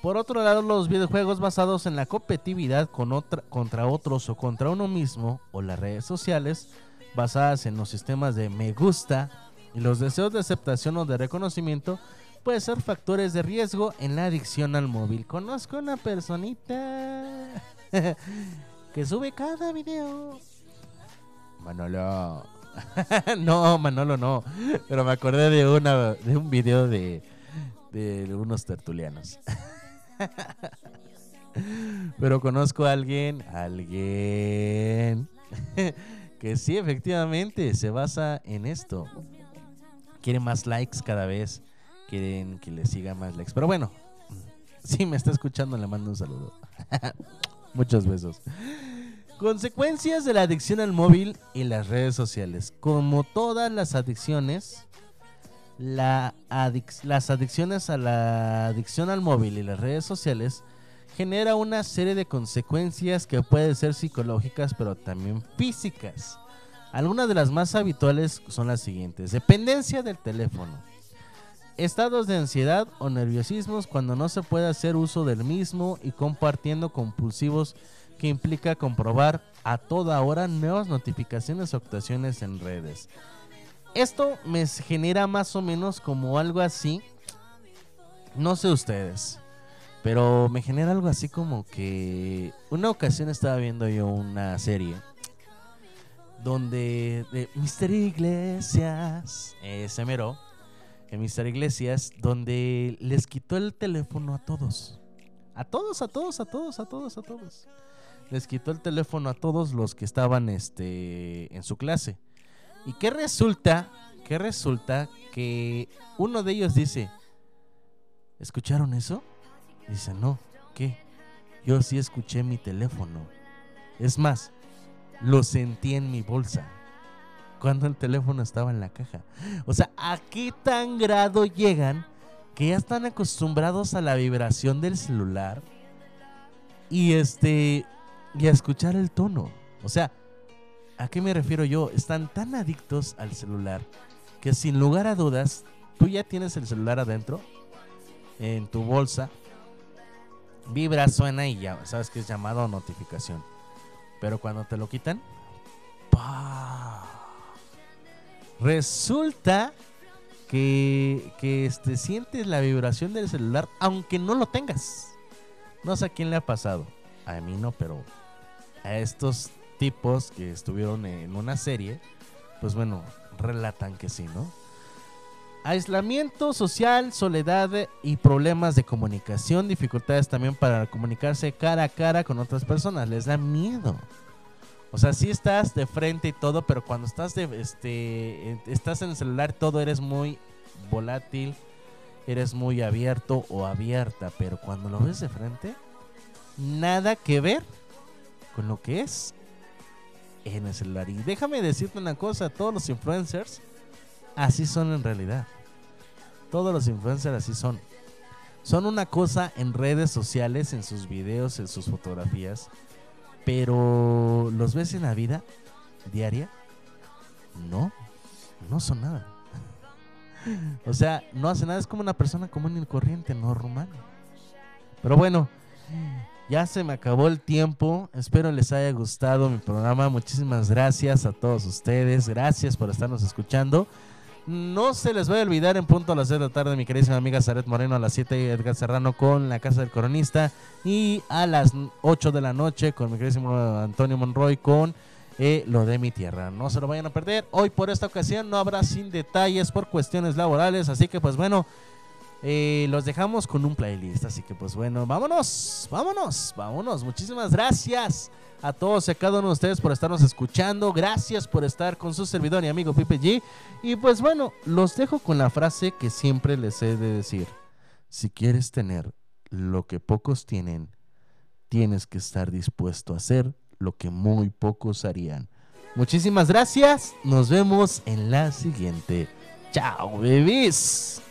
Por otro lado, los videojuegos basados en la competitividad contra otros o contra uno mismo, o las redes sociales basadas en los sistemas de me gusta y los deseos de aceptación o de reconocimiento, pueden ser factores de riesgo en la adicción al móvil. Conozco una personita que sube cada video. Manolo. no, Manolo no. Pero me acordé de una de un video de, de unos tertulianos. Pero conozco a alguien, alguien que sí, efectivamente, se basa en esto. Quieren más likes cada vez, quieren que le siga más likes. Pero bueno, si me está escuchando, le mando un saludo. Muchos besos. Consecuencias de la adicción al móvil y las redes sociales. Como todas las adicciones, la las adicciones a la adicción al móvil y las redes sociales genera una serie de consecuencias que pueden ser psicológicas pero también físicas. Algunas de las más habituales son las siguientes. Dependencia del teléfono. Estados de ansiedad o nerviosismos cuando no se puede hacer uso del mismo y compartiendo compulsivos que implica comprobar a toda hora nuevas notificaciones o actuaciones en redes. Esto me genera más o menos como algo así. No sé ustedes. Pero me genera algo así como que una ocasión estaba viendo yo una serie donde de Mr. Iglesias, ese mero, en Mr. Iglesias, donde les quitó el teléfono a todos. A todos, a todos, a todos, a todos, a todos. Les quitó el teléfono a todos los que estaban este, en su clase. ¿Y qué resulta? ¿Qué resulta? Que uno de ellos dice, ¿escucharon eso? Dice, no, ¿qué? Yo sí escuché mi teléfono. Es más, lo sentí en mi bolsa. Cuando el teléfono estaba en la caja. O sea, ¿a qué tan grado llegan que ya están acostumbrados a la vibración del celular? Y este. Y a escuchar el tono. O sea, ¿a qué me refiero yo? Están tan adictos al celular que sin lugar a dudas, tú ya tienes el celular adentro, en tu bolsa, vibra, suena y ya sabes que es llamado notificación. Pero cuando te lo quitan, ¡pa! resulta que, que este, sientes la vibración del celular aunque no lo tengas. No sé a quién le ha pasado. A mí no, pero a estos tipos que estuvieron en una serie, pues bueno, relatan que sí, ¿no? Aislamiento social, soledad y problemas de comunicación, dificultades también para comunicarse cara a cara con otras personas, les da miedo. O sea, sí estás de frente y todo, pero cuando estás de este estás en el celular todo eres muy volátil, eres muy abierto o abierta, pero cuando lo ves de frente nada que ver con lo que es en el celular. Y déjame decirte una cosa, todos los influencers así son en realidad. Todos los influencers así son. Son una cosa en redes sociales, en sus videos, en sus fotografías, pero los ves en la vida diaria, no, no son nada. O sea, no hace nada, es como una persona común y corriente, normal. Pero bueno, ya se me acabó el tiempo. Espero les haya gustado mi programa. Muchísimas gracias a todos ustedes. Gracias por estarnos escuchando. No se les vaya a olvidar en punto a las 6 de la tarde mi queridísima amiga Zaret Moreno a las 7 Edgar Serrano con La Casa del Coronista y a las 8 de la noche con mi queridísimo Antonio Monroy con eh, Lo de mi Tierra. No se lo vayan a perder. Hoy por esta ocasión no habrá sin detalles por cuestiones laborales, así que pues bueno, eh, los dejamos con un playlist. Así que pues bueno, vámonos, vámonos, vámonos. Muchísimas gracias a todos y a cada uno de ustedes por estarnos escuchando. Gracias por estar con su servidor y amigo Pipe G. Y pues bueno, los dejo con la frase que siempre les he de decir. Si quieres tener lo que pocos tienen, tienes que estar dispuesto a hacer lo que muy pocos harían. Muchísimas gracias. Nos vemos en la siguiente. Chao, bebés.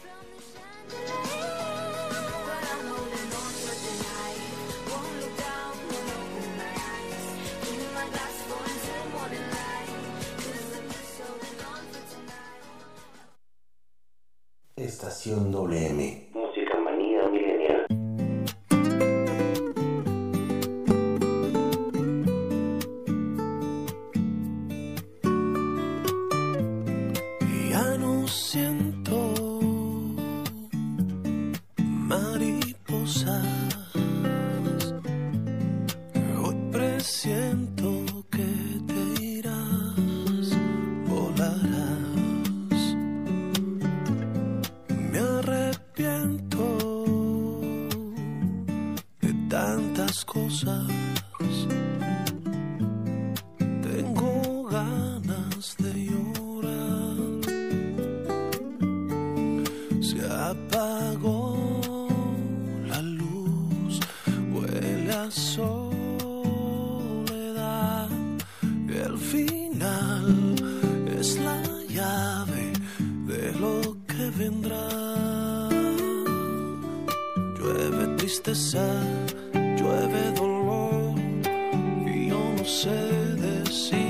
Estación WM.
Que vendrá. Llueve tristeza, llueve dolor, y yo no sé decirte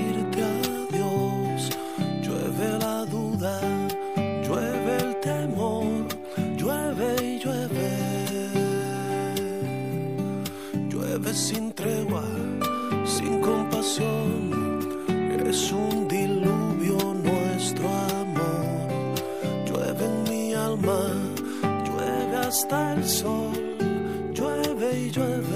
sol, llueve y.